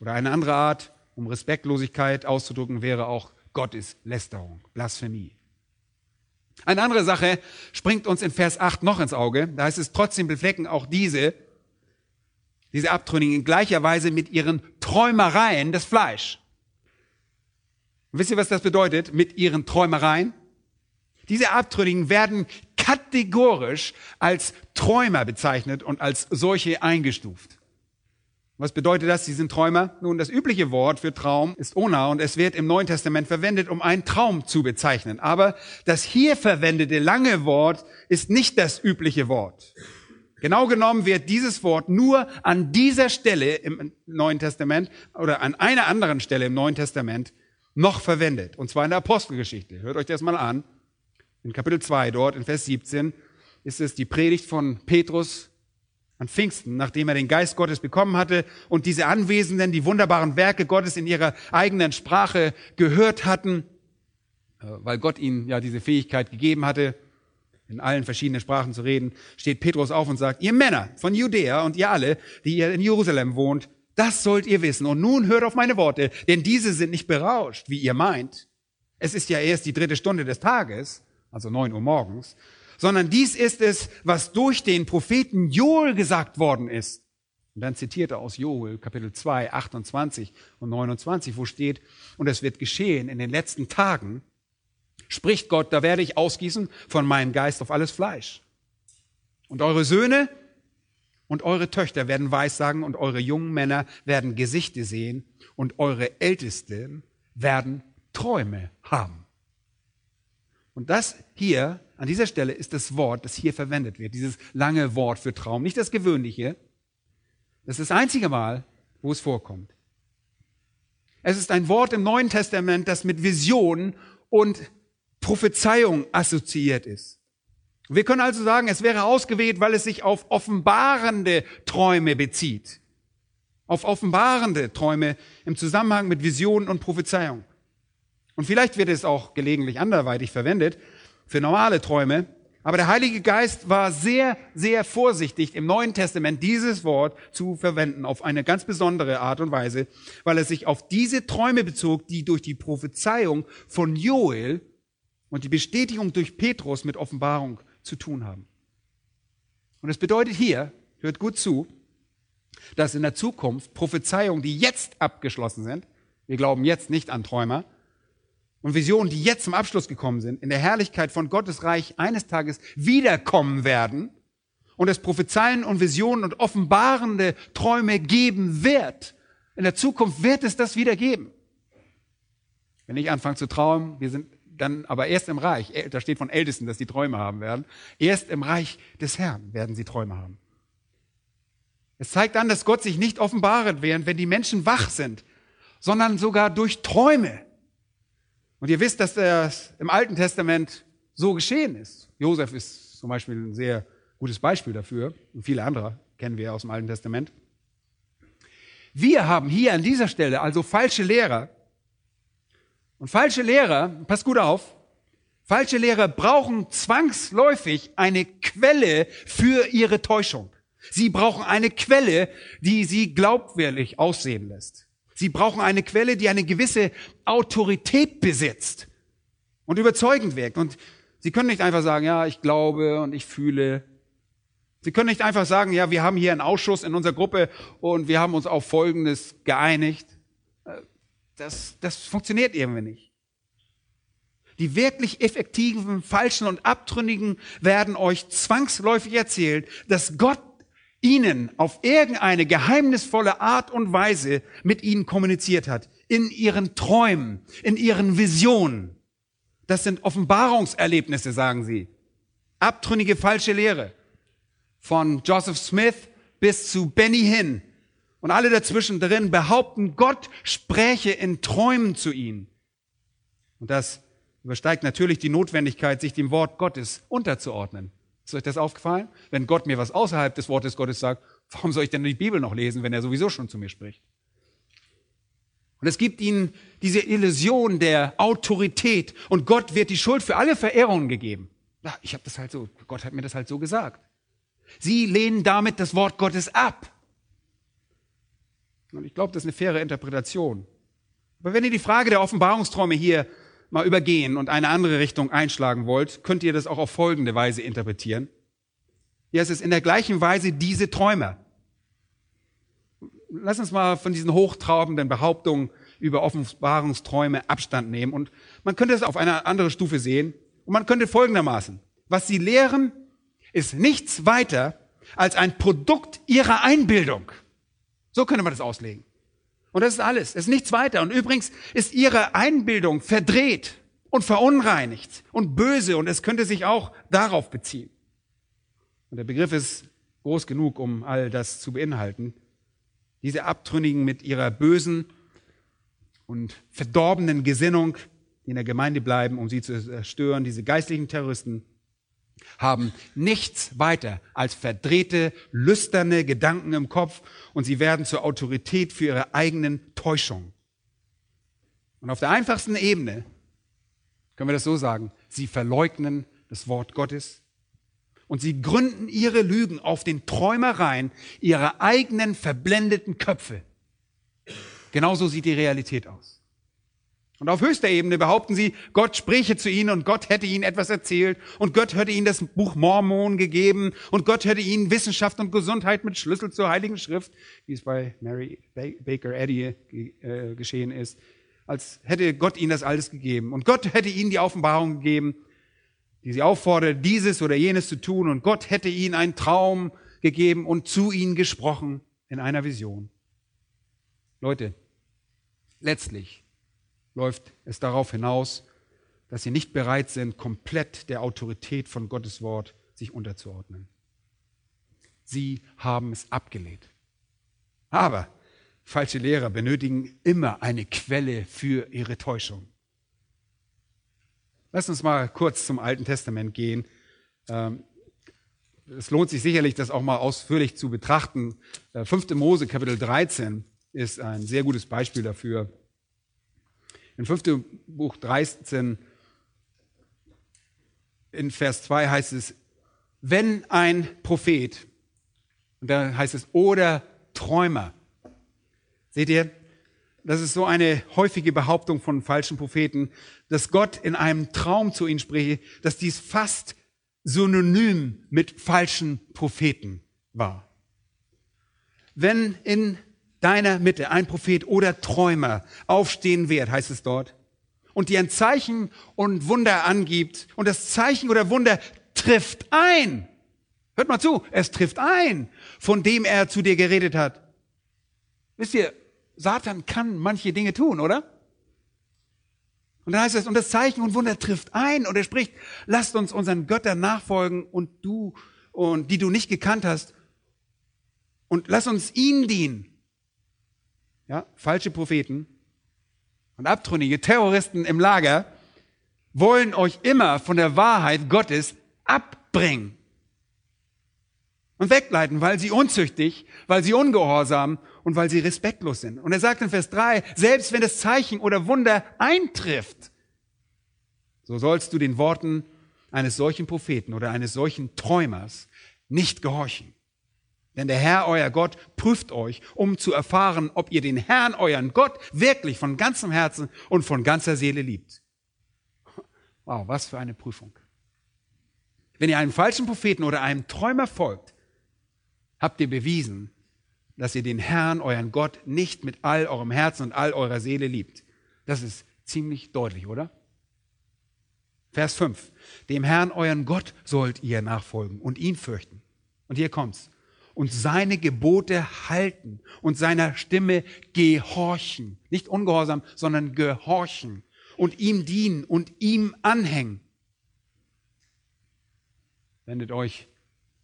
Oder eine andere Art, um Respektlosigkeit auszudrücken, wäre auch Gotteslästerung, Blasphemie. Eine andere Sache springt uns in Vers 8 noch ins Auge. Da heißt es, trotzdem beflecken auch diese, diese Abtrünnigen in gleicher Weise mit ihren Träumereien das Fleisch. Wisst ihr, was das bedeutet? Mit ihren Träumereien? Diese Abtrünnigen werden kategorisch als Träumer bezeichnet und als solche eingestuft. Was bedeutet das? Sie sind Träumer? Nun, das übliche Wort für Traum ist Ona und es wird im Neuen Testament verwendet, um einen Traum zu bezeichnen. Aber das hier verwendete lange Wort ist nicht das übliche Wort. Genau genommen wird dieses Wort nur an dieser Stelle im Neuen Testament oder an einer anderen Stelle im Neuen Testament noch verwendet. Und zwar in der Apostelgeschichte. Hört euch das mal an. In Kapitel 2 dort, in Vers 17, ist es die Predigt von Petrus an Pfingsten, nachdem er den Geist Gottes bekommen hatte und diese Anwesenden die wunderbaren Werke Gottes in ihrer eigenen Sprache gehört hatten, äh, weil Gott ihnen ja diese Fähigkeit gegeben hatte, in allen verschiedenen Sprachen zu reden, steht Petrus auf und sagt, ihr Männer von Judäa und ihr alle, die ihr in Jerusalem wohnt, das sollt ihr wissen. Und nun hört auf meine Worte, denn diese sind nicht berauscht, wie ihr meint. Es ist ja erst die dritte Stunde des Tages, also neun Uhr morgens, sondern dies ist es, was durch den Propheten Joel gesagt worden ist. Und dann zitiert er aus Joel Kapitel 2, 28 und 29, wo steht, und es wird geschehen in den letzten Tagen, spricht Gott, da werde ich ausgießen von meinem Geist auf alles Fleisch. Und eure Söhne und eure Töchter werden Weissagen und eure jungen Männer werden Gesichte sehen und eure Ältesten werden Träume haben. Und das hier, an dieser Stelle, ist das Wort, das hier verwendet wird, dieses lange Wort für Traum, nicht das gewöhnliche. Das ist das einzige Mal, wo es vorkommt. Es ist ein Wort im Neuen Testament, das mit Vision und Prophezeiung assoziiert ist. Wir können also sagen, es wäre ausgewählt, weil es sich auf offenbarende Träume bezieht. Auf offenbarende Träume im Zusammenhang mit Visionen und Prophezeiung. Und vielleicht wird es auch gelegentlich anderweitig verwendet für normale Träume. Aber der Heilige Geist war sehr, sehr vorsichtig im Neuen Testament dieses Wort zu verwenden auf eine ganz besondere Art und Weise, weil er sich auf diese Träume bezog, die durch die Prophezeiung von Joel und die Bestätigung durch Petrus mit Offenbarung zu tun haben. Und es bedeutet hier, hört gut zu, dass in der Zukunft Prophezeiungen, die jetzt abgeschlossen sind, wir glauben jetzt nicht an Träumer, und Visionen, die jetzt zum Abschluss gekommen sind, in der Herrlichkeit von Gottes Reich eines Tages wiederkommen werden und es Prophezeien und Visionen und offenbarende Träume geben wird. In der Zukunft wird es das wieder geben. Wenn ich anfange zu träumen, wir sind dann aber erst im Reich, da steht von Ältesten, dass die Träume haben werden, erst im Reich des Herrn werden sie Träume haben. Es zeigt an, dass Gott sich nicht offenbaren wird, wenn die Menschen wach sind, sondern sogar durch Träume. Und ihr wisst, dass das im Alten Testament so geschehen ist. Josef ist zum Beispiel ein sehr gutes Beispiel dafür. Und viele andere kennen wir aus dem Alten Testament. Wir haben hier an dieser Stelle also falsche Lehrer. Und falsche Lehrer, passt gut auf, falsche Lehrer brauchen zwangsläufig eine Quelle für ihre Täuschung. Sie brauchen eine Quelle, die sie glaubwürdig aussehen lässt. Sie brauchen eine Quelle, die eine gewisse Autorität besitzt und überzeugend wirkt. Und Sie können nicht einfach sagen, ja, ich glaube und ich fühle. Sie können nicht einfach sagen, ja, wir haben hier einen Ausschuss in unserer Gruppe und wir haben uns auf Folgendes geeinigt. Das, das funktioniert irgendwie nicht. Die wirklich effektiven, falschen und abtrünnigen werden euch zwangsläufig erzählt, dass Gott ihnen auf irgendeine geheimnisvolle Art und Weise mit ihnen kommuniziert hat. In ihren Träumen, in ihren Visionen. Das sind Offenbarungserlebnisse, sagen sie. Abtrünnige falsche Lehre. Von Joseph Smith bis zu Benny Hinn. Und alle dazwischen drin behaupten, Gott spräche in Träumen zu ihnen. Und das übersteigt natürlich die Notwendigkeit, sich dem Wort Gottes unterzuordnen. Ist euch das aufgefallen? Wenn Gott mir was außerhalb des Wortes Gottes sagt, warum soll ich denn die Bibel noch lesen, wenn er sowieso schon zu mir spricht? Und es gibt ihnen diese Illusion der Autorität und Gott wird die Schuld für alle Verehrungen gegeben. Ja, ich habe das halt so, Gott hat mir das halt so gesagt. Sie lehnen damit das Wort Gottes ab. Und ich glaube, das ist eine faire Interpretation. Aber wenn ihr die Frage der Offenbarungsträume hier mal übergehen und eine andere Richtung einschlagen wollt, könnt ihr das auch auf folgende Weise interpretieren. Es ist in der gleichen Weise diese Träumer. Lass uns mal von diesen hochtraubenden Behauptungen über Offenbarungsträume Abstand nehmen. Und man könnte es auf eine andere Stufe sehen. Und man könnte folgendermaßen, was sie lehren, ist nichts weiter als ein Produkt ihrer Einbildung. So könnte man das auslegen. Und das ist alles. Es ist nichts weiter. Und übrigens ist ihre Einbildung verdreht und verunreinigt und böse und es könnte sich auch darauf beziehen. Und der Begriff ist groß genug, um all das zu beinhalten. Diese Abtrünnigen mit ihrer bösen und verdorbenen Gesinnung, die in der Gemeinde bleiben, um sie zu zerstören, diese geistlichen Terroristen, haben nichts weiter als verdrehte, lüsterne Gedanken im Kopf und sie werden zur Autorität für ihre eigenen Täuschungen. Und auf der einfachsten Ebene können wir das so sagen, sie verleugnen das Wort Gottes und sie gründen ihre Lügen auf den Träumereien ihrer eigenen verblendeten Köpfe. Genauso sieht die Realität aus. Und auf höchster Ebene behaupten sie, Gott spräche zu ihnen und Gott hätte ihnen etwas erzählt und Gott hätte ihnen das Buch Mormon gegeben und Gott hätte ihnen Wissenschaft und Gesundheit mit Schlüssel zur Heiligen Schrift, wie es bei Mary Baker Eddy äh, geschehen ist, als hätte Gott ihnen das alles gegeben. Und Gott hätte ihnen die Offenbarung gegeben, die sie auffordert, dieses oder jenes zu tun und Gott hätte ihnen einen Traum gegeben und zu ihnen gesprochen in einer Vision. Leute, letztlich läuft es darauf hinaus, dass sie nicht bereit sind, komplett der Autorität von Gottes Wort sich unterzuordnen. Sie haben es abgelehnt. Aber falsche Lehrer benötigen immer eine Quelle für ihre Täuschung. Lass uns mal kurz zum Alten Testament gehen. Ähm, es lohnt sich sicherlich, das auch mal ausführlich zu betrachten. 5. Äh, Mose Kapitel 13 ist ein sehr gutes Beispiel dafür. In 5. Buch 13, in Vers 2 heißt es, wenn ein Prophet, und da heißt es, oder Träumer. Seht ihr, das ist so eine häufige Behauptung von falschen Propheten, dass Gott in einem Traum zu ihnen spreche, dass dies fast synonym mit falschen Propheten war. Wenn in deiner Mitte ein Prophet oder Träumer aufstehen wird, heißt es dort, und dir ein Zeichen und Wunder angibt und das Zeichen oder Wunder trifft ein. Hört mal zu, es trifft ein, von dem er zu dir geredet hat. Wisst ihr, Satan kann manche Dinge tun, oder? Und dann heißt es, und das Zeichen und Wunder trifft ein und er spricht, lasst uns unseren Göttern nachfolgen und du, und die du nicht gekannt hast, und lass uns ihnen dienen ja, falsche Propheten und abtrünnige Terroristen im Lager wollen euch immer von der Wahrheit Gottes abbringen und wegleiten, weil sie unzüchtig, weil sie ungehorsam und weil sie respektlos sind. Und er sagt in Vers 3, selbst wenn das Zeichen oder Wunder eintrifft, so sollst du den Worten eines solchen Propheten oder eines solchen Träumers nicht gehorchen. Denn der Herr, euer Gott, prüft euch, um zu erfahren, ob ihr den Herrn, euren Gott, wirklich von ganzem Herzen und von ganzer Seele liebt. Wow, was für eine Prüfung. Wenn ihr einem falschen Propheten oder einem Träumer folgt, habt ihr bewiesen, dass ihr den Herrn, euren Gott, nicht mit all eurem Herzen und all eurer Seele liebt. Das ist ziemlich deutlich, oder? Vers 5. Dem Herrn, euren Gott, sollt ihr nachfolgen und ihn fürchten. Und hier kommt's und seine Gebote halten und seiner Stimme gehorchen. Nicht ungehorsam, sondern gehorchen und ihm dienen und ihm anhängen. Wendet euch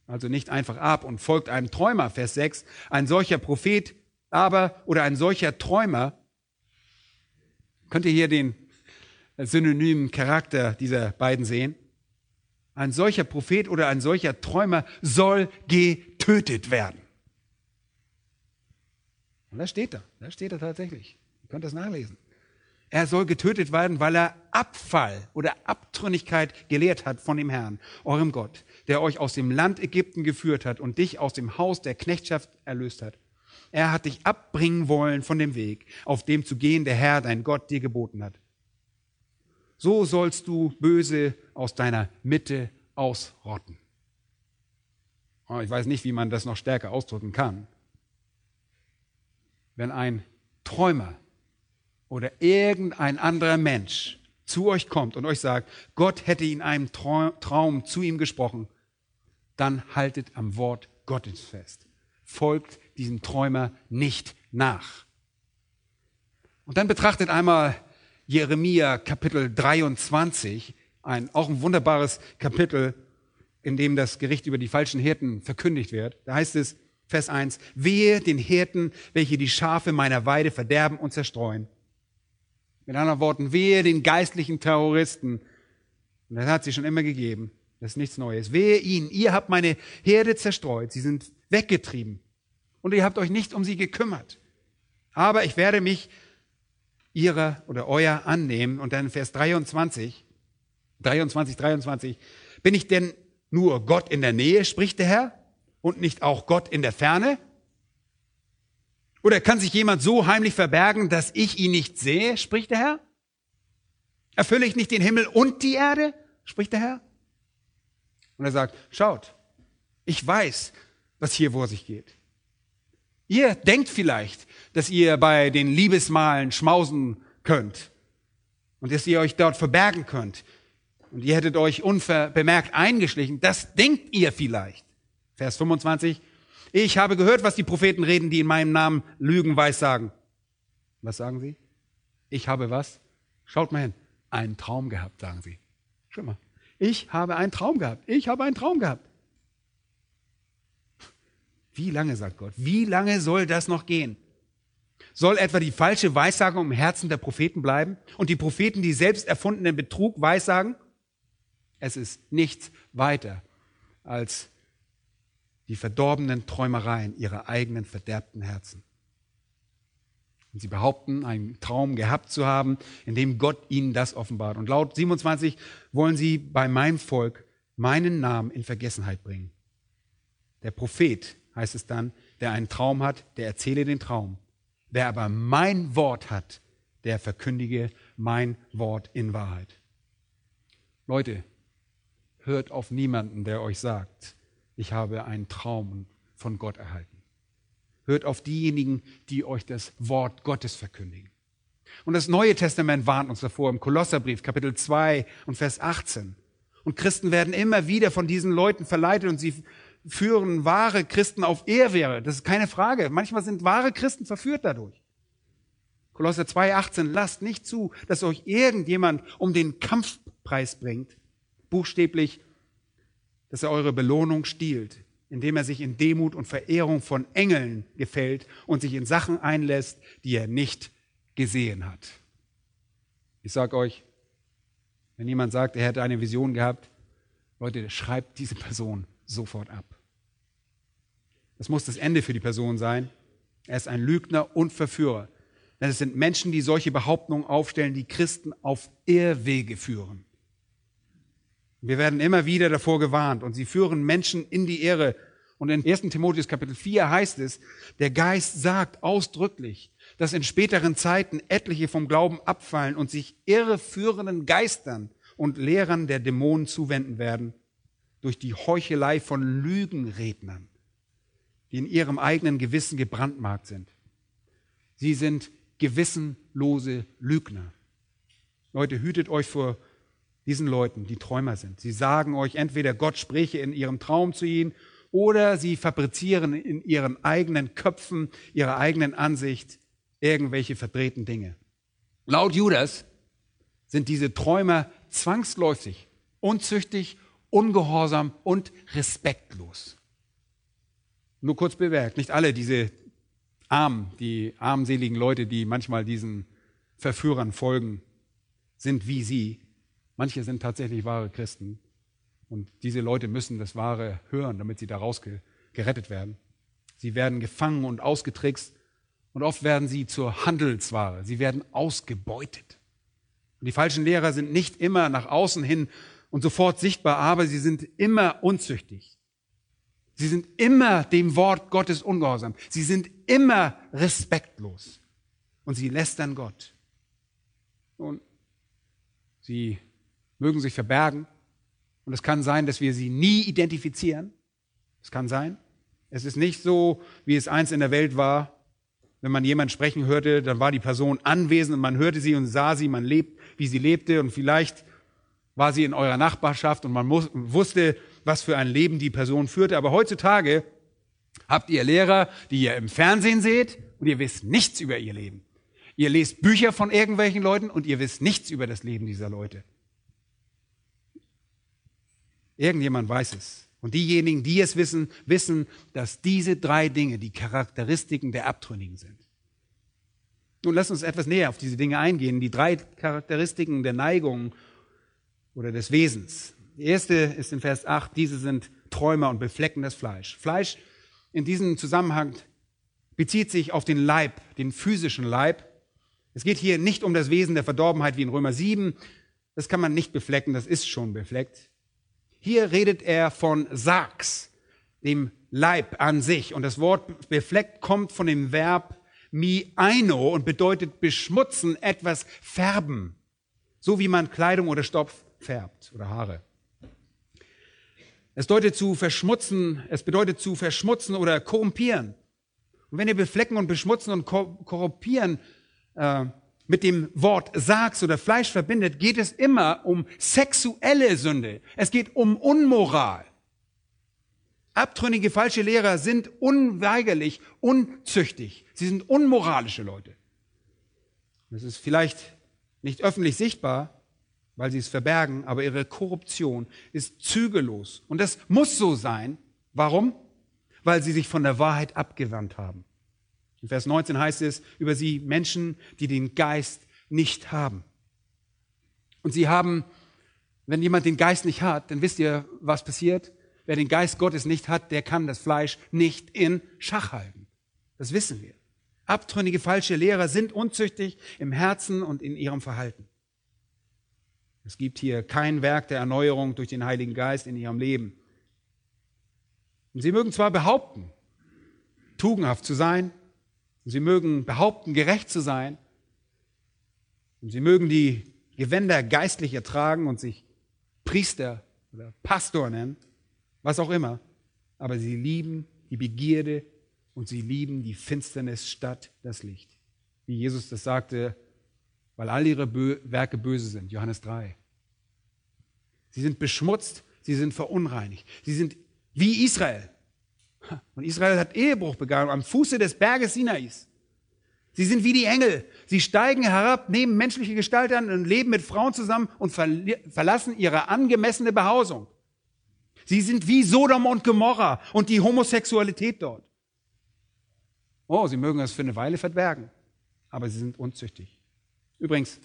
also nicht einfach ab und folgt einem Träumer, Vers 6. Ein solcher Prophet aber oder ein solcher Träumer, könnt ihr hier den synonymen Charakter dieser beiden sehen? Ein solcher Prophet oder ein solcher Träumer soll getötet werden. Und das steht da. Das steht da tatsächlich. Ihr könnt das nachlesen. Er soll getötet werden, weil er Abfall oder Abtrünnigkeit gelehrt hat von dem Herrn, eurem Gott, der euch aus dem Land Ägypten geführt hat und dich aus dem Haus der Knechtschaft erlöst hat. Er hat dich abbringen wollen von dem Weg, auf dem zu gehen der Herr, dein Gott, dir geboten hat. So sollst du Böse aus deiner Mitte ausrotten. Oh, ich weiß nicht, wie man das noch stärker ausdrücken kann. Wenn ein Träumer oder irgendein anderer Mensch zu euch kommt und euch sagt, Gott hätte in einem Traum zu ihm gesprochen, dann haltet am Wort Gottes fest. folgt diesem Träumer nicht nach. Und dann betrachtet einmal Jeremia Kapitel 23, ein, auch ein wunderbares Kapitel, in dem das Gericht über die falschen Hirten verkündigt wird. Da heißt es, Vers 1, wehe den Hirten, welche die Schafe meiner Weide verderben und zerstreuen. Mit anderen Worten, wehe den geistlichen Terroristen. Und das hat sie schon immer gegeben. Das ist nichts Neues. Wehe ihnen, ihr habt meine Herde zerstreut. Sie sind weggetrieben. Und ihr habt euch nicht um sie gekümmert. Aber ich werde mich ihrer oder euer annehmen. Und dann Vers 23, 23, 23. Bin ich denn nur Gott in der Nähe, spricht der Herr, und nicht auch Gott in der Ferne? Oder kann sich jemand so heimlich verbergen, dass ich ihn nicht sehe, spricht der Herr? Erfülle ich nicht den Himmel und die Erde, spricht der Herr? Und er sagt, schaut, ich weiß, was hier vor sich geht. Ihr denkt vielleicht, dass ihr bei den Liebesmalen schmausen könnt und dass ihr euch dort verbergen könnt und ihr hättet euch unbemerkt eingeschlichen. Das denkt ihr vielleicht. Vers 25. Ich habe gehört, was die Propheten reden, die in meinem Namen Lügen weissagen. Was sagen sie? Ich habe was? Schaut mal hin. Einen Traum gehabt, sagen sie. Schau mal. Ich habe einen Traum gehabt. Ich habe einen Traum gehabt. Wie lange, sagt Gott, wie lange soll das noch gehen? Soll etwa die falsche Weissagung im Herzen der Propheten bleiben und die Propheten die selbst erfundenen Betrug weissagen? Es ist nichts weiter als die verdorbenen Träumereien ihrer eigenen verderbten Herzen. Und sie behaupten, einen Traum gehabt zu haben, in dem Gott ihnen das offenbart. Und laut 27 wollen sie bei meinem Volk meinen Namen in Vergessenheit bringen. Der Prophet, heißt es dann, der einen Traum hat, der erzähle den Traum. Wer aber mein Wort hat, der verkündige mein Wort in Wahrheit. Leute, hört auf niemanden, der euch sagt, ich habe einen Traum von Gott erhalten. Hört auf diejenigen, die euch das Wort Gottes verkündigen. Und das Neue Testament warnt uns davor im Kolosserbrief, Kapitel 2 und Vers 18. Und Christen werden immer wieder von diesen Leuten verleitet und sie führen wahre Christen auf Ehrwehre. Das ist keine Frage. Manchmal sind wahre Christen verführt dadurch. Kolosser 2,18, lasst nicht zu, dass euch irgendjemand um den Kampfpreis bringt. Buchstäblich, dass er eure Belohnung stiehlt indem er sich in Demut und Verehrung von Engeln gefällt und sich in Sachen einlässt, die er nicht gesehen hat. Ich sage euch, wenn jemand sagt, er hätte eine Vision gehabt, Leute, schreibt diese Person sofort ab. Das muss das Ende für die Person sein. Er ist ein Lügner und Verführer. Denn es sind Menschen, die solche Behauptungen aufstellen, die Christen auf Irrwege führen. Wir werden immer wieder davor gewarnt und sie führen Menschen in die Ehre. Und in 1. Timotheus Kapitel 4 heißt es, der Geist sagt ausdrücklich, dass in späteren Zeiten etliche vom Glauben abfallen und sich irreführenden Geistern und Lehrern der Dämonen zuwenden werden, durch die Heuchelei von Lügenrednern, die in ihrem eigenen Gewissen gebrandmarkt sind. Sie sind gewissenlose Lügner. Leute, hütet euch vor diesen Leuten, die Träumer sind. Sie sagen euch entweder Gott spreche in ihrem Traum zu ihnen oder sie fabrizieren in ihren eigenen Köpfen, ihrer eigenen Ansicht irgendwelche verdrehten Dinge. Laut Judas sind diese Träumer zwangsläufig, unzüchtig, ungehorsam und respektlos. Nur kurz bemerkt, nicht alle diese armen, die armseligen Leute, die manchmal diesen Verführern folgen, sind wie sie, Manche sind tatsächlich wahre Christen und diese Leute müssen das Wahre hören, damit sie daraus gerettet werden. Sie werden gefangen und ausgetrickst und oft werden sie zur Handelsware. Sie werden ausgebeutet. Und die falschen Lehrer sind nicht immer nach außen hin und sofort sichtbar, aber sie sind immer unzüchtig. Sie sind immer dem Wort Gottes ungehorsam. Sie sind immer respektlos. Und sie lästern Gott. Und sie mögen sich verbergen. Und es kann sein, dass wir sie nie identifizieren. Es kann sein. Es ist nicht so, wie es einst in der Welt war. Wenn man jemanden sprechen hörte, dann war die Person anwesend und man hörte sie und sah sie, man lebt, wie sie lebte und vielleicht war sie in eurer Nachbarschaft und man wusste, was für ein Leben die Person führte. Aber heutzutage Habt ihr Lehrer, die ihr im Fernsehen seht und ihr wisst nichts über ihr Leben. Ihr lest Bücher von irgendwelchen Leuten und ihr wisst nichts über das Leben dieser Leute. Irgendjemand weiß es. Und diejenigen, die es wissen, wissen, dass diese drei Dinge die Charakteristiken der Abtrünnigen sind. Nun lass uns etwas näher auf diese Dinge eingehen, die drei Charakteristiken der Neigung oder des Wesens. Die erste ist in Vers 8, diese sind Träumer und beflecken das Fleisch. Fleisch in diesem Zusammenhang bezieht sich auf den Leib, den physischen Leib. Es geht hier nicht um das Wesen der Verdorbenheit wie in Römer 7. Das kann man nicht beflecken, das ist schon befleckt. Hier redet er von Sarx, dem Leib an sich. Und das Wort befleckt kommt von dem Verb mi eino und bedeutet beschmutzen, etwas färben. So wie man Kleidung oder Stoff färbt oder Haare. Es deutet zu verschmutzen, es bedeutet zu verschmutzen oder korrumpieren. Und wenn ihr beflecken und beschmutzen und korrumpieren äh, mit dem Wort Sargs oder Fleisch verbindet, geht es immer um sexuelle Sünde. Es geht um Unmoral. Abtrünnige falsche Lehrer sind unweigerlich unzüchtig. Sie sind unmoralische Leute. Das ist vielleicht nicht öffentlich sichtbar, weil sie es verbergen, aber ihre Korruption ist zügellos. Und das muss so sein. Warum? Weil sie sich von der Wahrheit abgewandt haben. In Vers 19 heißt es über sie Menschen, die den Geist nicht haben. Und sie haben, wenn jemand den Geist nicht hat, dann wisst ihr, was passiert? Wer den Geist Gottes nicht hat, der kann das Fleisch nicht in Schach halten. Das wissen wir. Abtrünnige falsche Lehrer sind unzüchtig im Herzen und in ihrem Verhalten. Es gibt hier kein Werk der Erneuerung durch den Heiligen Geist in ihrem Leben. Und sie mögen zwar behaupten, tugendhaft zu sein, und sie mögen behaupten, gerecht zu sein, und sie mögen die Gewänder geistlich ertragen und sich Priester oder Pastor nennen, was auch immer, aber sie lieben die Begierde und sie lieben die Finsternis statt das Licht. Wie Jesus das sagte weil all ihre Bö Werke böse sind. Johannes 3. Sie sind beschmutzt, sie sind verunreinigt. Sie sind wie Israel. Und Israel hat Ehebruch begangen am Fuße des Berges Sinais. Sie sind wie die Engel. Sie steigen herab, nehmen menschliche Gestalt an und leben mit Frauen zusammen und verlassen ihre angemessene Behausung. Sie sind wie Sodom und Gomorra und die Homosexualität dort. Oh, sie mögen es für eine Weile verbergen, aber sie sind unzüchtig. Übrigens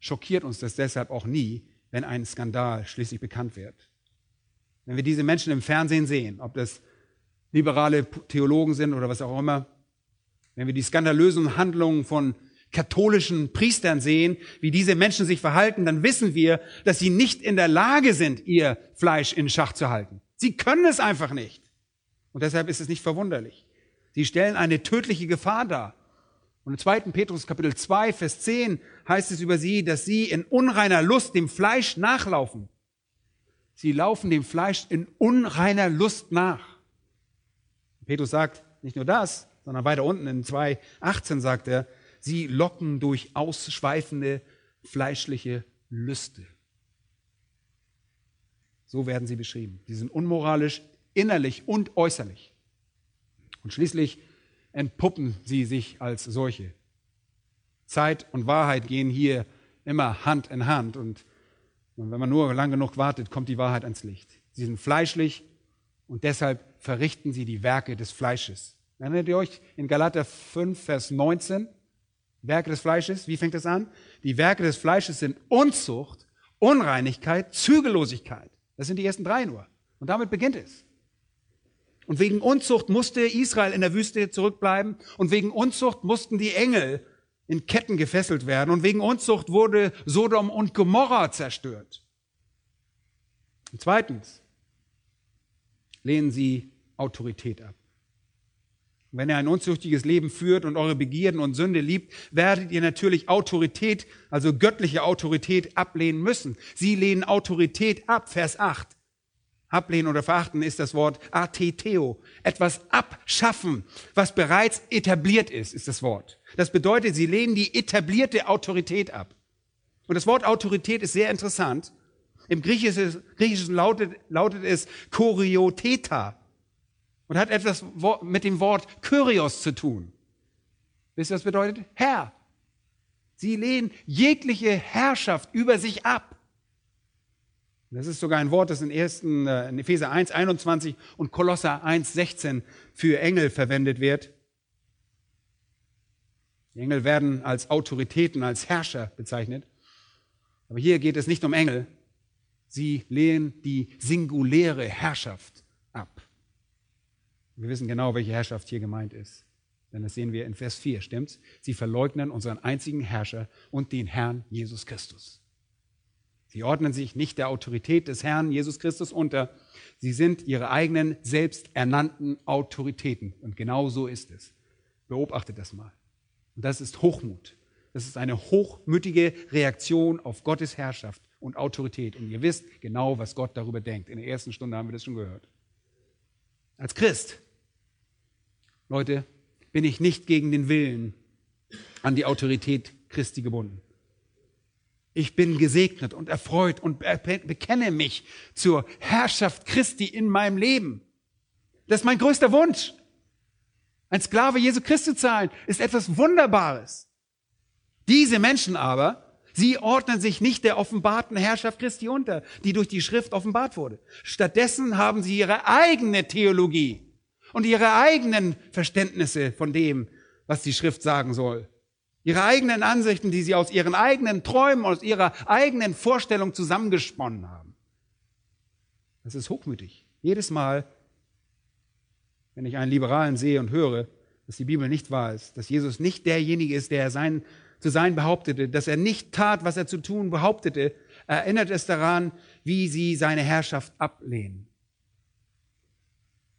schockiert uns das deshalb auch nie, wenn ein Skandal schließlich bekannt wird. Wenn wir diese Menschen im Fernsehen sehen, ob das liberale Theologen sind oder was auch immer, wenn wir die skandalösen Handlungen von katholischen Priestern sehen, wie diese Menschen sich verhalten, dann wissen wir, dass sie nicht in der Lage sind, ihr Fleisch in Schach zu halten. Sie können es einfach nicht. Und deshalb ist es nicht verwunderlich. Sie stellen eine tödliche Gefahr dar. Und im 2. Petrus Kapitel 2, Vers 10 heißt es über sie, dass sie in unreiner Lust dem Fleisch nachlaufen. Sie laufen dem Fleisch in unreiner Lust nach. Petrus sagt nicht nur das, sondern weiter unten in 2,18 sagt er, sie locken durch ausschweifende fleischliche Lüste. So werden sie beschrieben. Sie sind unmoralisch, innerlich und äußerlich. Und schließlich entpuppen sie sich als solche. Zeit und Wahrheit gehen hier immer Hand in Hand und wenn man nur lang genug wartet, kommt die Wahrheit ans Licht. Sie sind fleischlich und deshalb verrichten sie die Werke des Fleisches. Erinnert ihr euch in Galater 5, Vers 19? Werke des Fleisches, wie fängt das an? Die Werke des Fleisches sind Unzucht, Unreinigkeit, Zügellosigkeit. Das sind die ersten drei nur. Und damit beginnt es. Und wegen Unzucht musste Israel in der Wüste zurückbleiben und wegen Unzucht mussten die Engel in Ketten gefesselt werden und wegen Unzucht wurde Sodom und Gomorra zerstört. Und zweitens lehnen sie Autorität ab. Wenn ihr ein unzüchtiges Leben führt und eure Begierden und Sünde liebt, werdet ihr natürlich Autorität, also göttliche Autorität ablehnen müssen. Sie lehnen Autorität ab, Vers 8. Ablehnen oder verachten ist das Wort ateteo. Etwas abschaffen, was bereits etabliert ist, ist das Wort. Das bedeutet, sie lehnen die etablierte Autorität ab. Und das Wort Autorität ist sehr interessant. Im Griechischen, Griechischen lautet, lautet es Choreotheta. und hat etwas mit dem Wort Kyrios zu tun. Wisst ihr, was bedeutet? Herr. Sie lehnen jegliche Herrschaft über sich ab. Das ist sogar ein Wort, das in, 1, äh, in Epheser 1, 21 und Kolosser 1, 16 für Engel verwendet wird. Die Engel werden als Autoritäten, als Herrscher bezeichnet. Aber hier geht es nicht um Engel. Sie lehnen die singuläre Herrschaft ab. Wir wissen genau, welche Herrschaft hier gemeint ist. Denn das sehen wir in Vers 4, stimmt's? Sie verleugnen unseren einzigen Herrscher und den Herrn Jesus Christus. Sie ordnen sich nicht der Autorität des Herrn Jesus Christus unter. Sie sind ihre eigenen selbsternannten Autoritäten. Und genau so ist es. Beobachtet das mal. Und das ist Hochmut. Das ist eine hochmütige Reaktion auf Gottes Herrschaft und Autorität. Und ihr wisst genau, was Gott darüber denkt. In der ersten Stunde haben wir das schon gehört. Als Christ, Leute, bin ich nicht gegen den Willen an die Autorität Christi gebunden. Ich bin gesegnet und erfreut und bekenne mich zur Herrschaft Christi in meinem Leben. Das ist mein größter Wunsch. Ein Sklave Jesu Christi zahlen ist etwas Wunderbares. Diese Menschen aber, sie ordnen sich nicht der offenbarten Herrschaft Christi unter, die durch die Schrift offenbart wurde. Stattdessen haben sie ihre eigene Theologie und ihre eigenen Verständnisse von dem, was die Schrift sagen soll. Ihre eigenen Ansichten, die sie aus ihren eigenen Träumen, aus ihrer eigenen Vorstellung zusammengesponnen haben. Das ist hochmütig. Jedes Mal, wenn ich einen Liberalen sehe und höre, dass die Bibel nicht wahr ist, dass Jesus nicht derjenige ist, der sein, zu sein behauptete, dass er nicht tat, was er zu tun behauptete, erinnert es daran, wie sie seine Herrschaft ablehnen.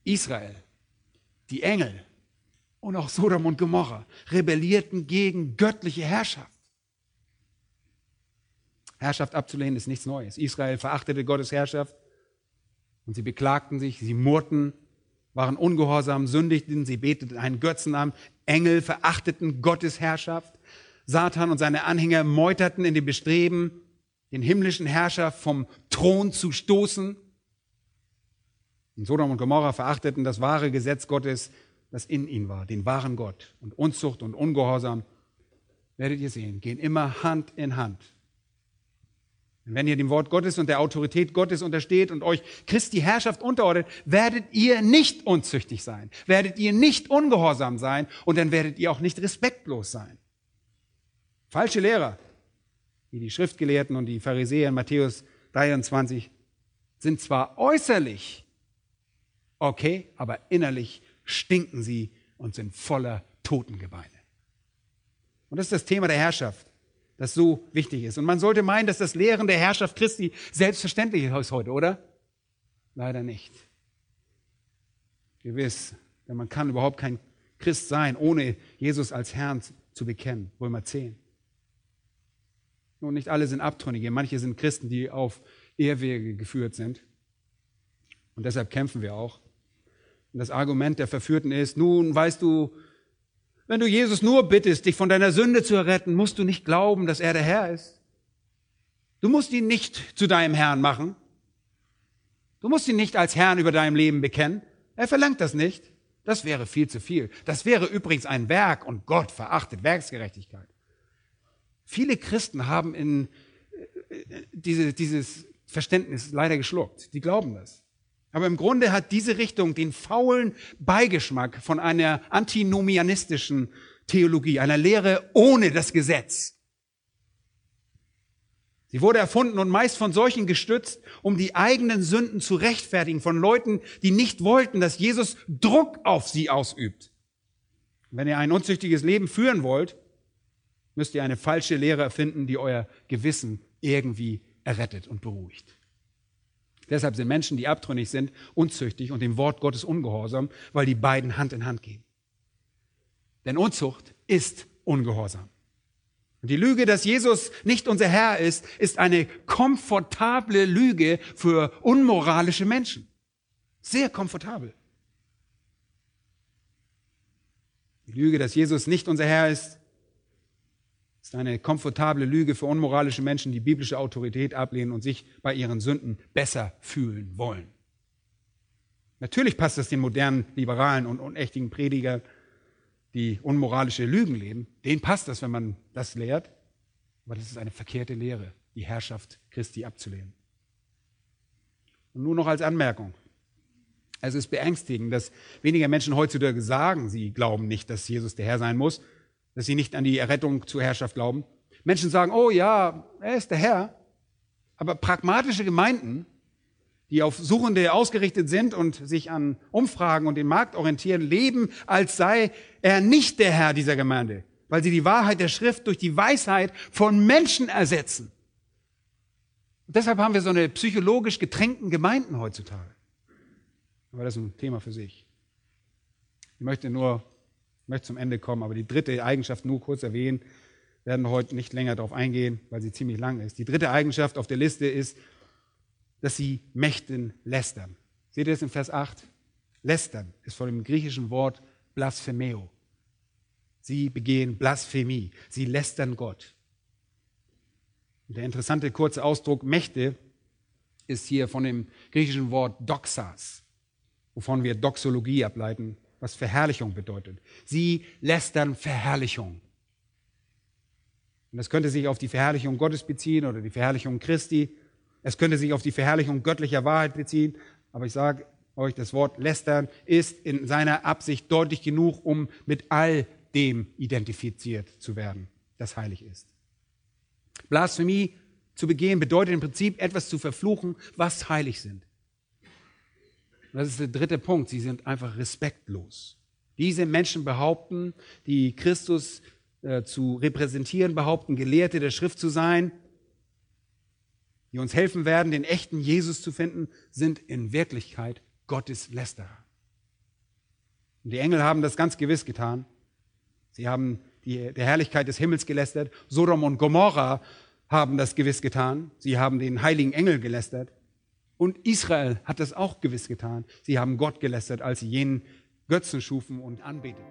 Israel, die Engel und auch Sodom und Gomorra rebellierten gegen göttliche Herrschaft. Herrschaft abzulehnen ist nichts Neues. Israel verachtete Gottes Herrschaft und sie beklagten sich, sie murrten waren ungehorsam, sündigten, sie beteten einen Götzen an, Engel verachteten Gottes Herrschaft, Satan und seine Anhänger meuterten in dem Bestreben, den himmlischen Herrscher vom Thron zu stoßen. Und Sodom und Gomorra verachteten das wahre Gesetz Gottes, das in ihnen war, den wahren Gott. Und Unzucht und Ungehorsam, werdet ihr sehen, gehen immer Hand in Hand. Wenn ihr dem Wort Gottes und der Autorität Gottes untersteht und euch Christi Herrschaft unterordnet, werdet ihr nicht unzüchtig sein, werdet ihr nicht ungehorsam sein und dann werdet ihr auch nicht respektlos sein. Falsche Lehrer, wie die Schriftgelehrten und die Pharisäer in Matthäus 23, sind zwar äußerlich okay, aber innerlich stinken sie und sind voller Totengebeine. Und das ist das Thema der Herrschaft das so wichtig ist. Und man sollte meinen, dass das Lehren der Herrschaft Christi selbstverständlich ist heute, oder? Leider nicht. Gewiss, denn man kann überhaupt kein Christ sein, ohne Jesus als Herrn zu bekennen. Römer 10. Nun, nicht alle sind Abtrünnige. Manche sind Christen, die auf Ehrwege geführt sind. Und deshalb kämpfen wir auch. Und das Argument der Verführten ist, nun weißt du, wenn du Jesus nur bittest, dich von deiner Sünde zu erretten, musst du nicht glauben, dass er der Herr ist. Du musst ihn nicht zu deinem Herrn machen. Du musst ihn nicht als Herrn über deinem Leben bekennen. Er verlangt das nicht. Das wäre viel zu viel. Das wäre übrigens ein Werk und Gott verachtet Werksgerechtigkeit. Viele Christen haben in äh, diese, dieses Verständnis leider geschluckt. Die glauben das. Aber im Grunde hat diese Richtung den faulen Beigeschmack von einer antinomianistischen Theologie, einer Lehre ohne das Gesetz. Sie wurde erfunden und meist von solchen gestützt, um die eigenen Sünden zu rechtfertigen, von Leuten, die nicht wollten, dass Jesus Druck auf sie ausübt. Wenn ihr ein unzüchtiges Leben führen wollt, müsst ihr eine falsche Lehre erfinden, die euer Gewissen irgendwie errettet und beruhigt. Deshalb sind Menschen, die abtrünnig sind, unzüchtig und dem Wort Gottes ungehorsam, weil die beiden Hand in Hand gehen. Denn Unzucht ist Ungehorsam. Und die Lüge, dass Jesus nicht unser Herr ist, ist eine komfortable Lüge für unmoralische Menschen. Sehr komfortabel. Die Lüge, dass Jesus nicht unser Herr ist, ist eine komfortable Lüge für unmoralische Menschen, die biblische Autorität ablehnen und sich bei ihren Sünden besser fühlen wollen. Natürlich passt das den modernen Liberalen und unächtigen Predigern, die unmoralische Lügen leben. Denen passt das, wenn man das lehrt. Aber das ist eine verkehrte Lehre, die Herrschaft Christi abzulehnen. Und nur noch als Anmerkung. Es ist beängstigend, dass weniger Menschen heutzutage sagen, sie glauben nicht, dass Jesus der Herr sein muss, dass sie nicht an die Errettung zur Herrschaft glauben. Menschen sagen, oh ja, er ist der Herr. Aber pragmatische Gemeinden, die auf Suchende ausgerichtet sind und sich an Umfragen und den Markt orientieren, leben, als sei er nicht der Herr dieser Gemeinde, weil sie die Wahrheit der Schrift durch die Weisheit von Menschen ersetzen. Und deshalb haben wir so eine psychologisch getränkten Gemeinden heutzutage. Aber das ist ein Thema für sich. Ich möchte nur, ich möchte zum Ende kommen, aber die dritte Eigenschaft nur kurz erwähnen, werden wir heute nicht länger darauf eingehen, weil sie ziemlich lang ist. Die dritte Eigenschaft auf der Liste ist, dass sie Mächten lästern. Seht ihr das in Vers 8? Lästern ist von dem griechischen Wort blasphemeo. Sie begehen Blasphemie. Sie lästern Gott. Und der interessante kurze Ausdruck Mächte ist hier von dem griechischen Wort doxas wovon wir Doxologie ableiten, was Verherrlichung bedeutet. Sie lästern Verherrlichung. Und das könnte sich auf die Verherrlichung Gottes beziehen oder die Verherrlichung Christi. Es könnte sich auf die Verherrlichung göttlicher Wahrheit beziehen. Aber ich sage euch, das Wort lästern ist in seiner Absicht deutlich genug, um mit all dem identifiziert zu werden, das heilig ist. Blasphemie zu begehen bedeutet im Prinzip etwas zu verfluchen, was heilig sind. Und das ist der dritte Punkt. Sie sind einfach respektlos. Diese Menschen behaupten, die Christus äh, zu repräsentieren, behaupten, Gelehrte der Schrift zu sein, die uns helfen werden, den echten Jesus zu finden, sind in Wirklichkeit Gottes Lästerer. Und die Engel haben das ganz gewiss getan. Sie haben die, der Herrlichkeit des Himmels gelästert. Sodom und Gomorra haben das gewiss getan. Sie haben den heiligen Engel gelästert. Und Israel hat das auch gewiss getan. Sie haben Gott gelästert, als sie jenen Götzen schufen und anbeteten.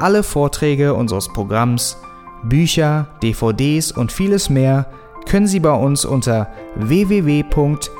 Alle Vorträge unseres Programms, Bücher, DVDs und vieles mehr können Sie bei uns unter www.de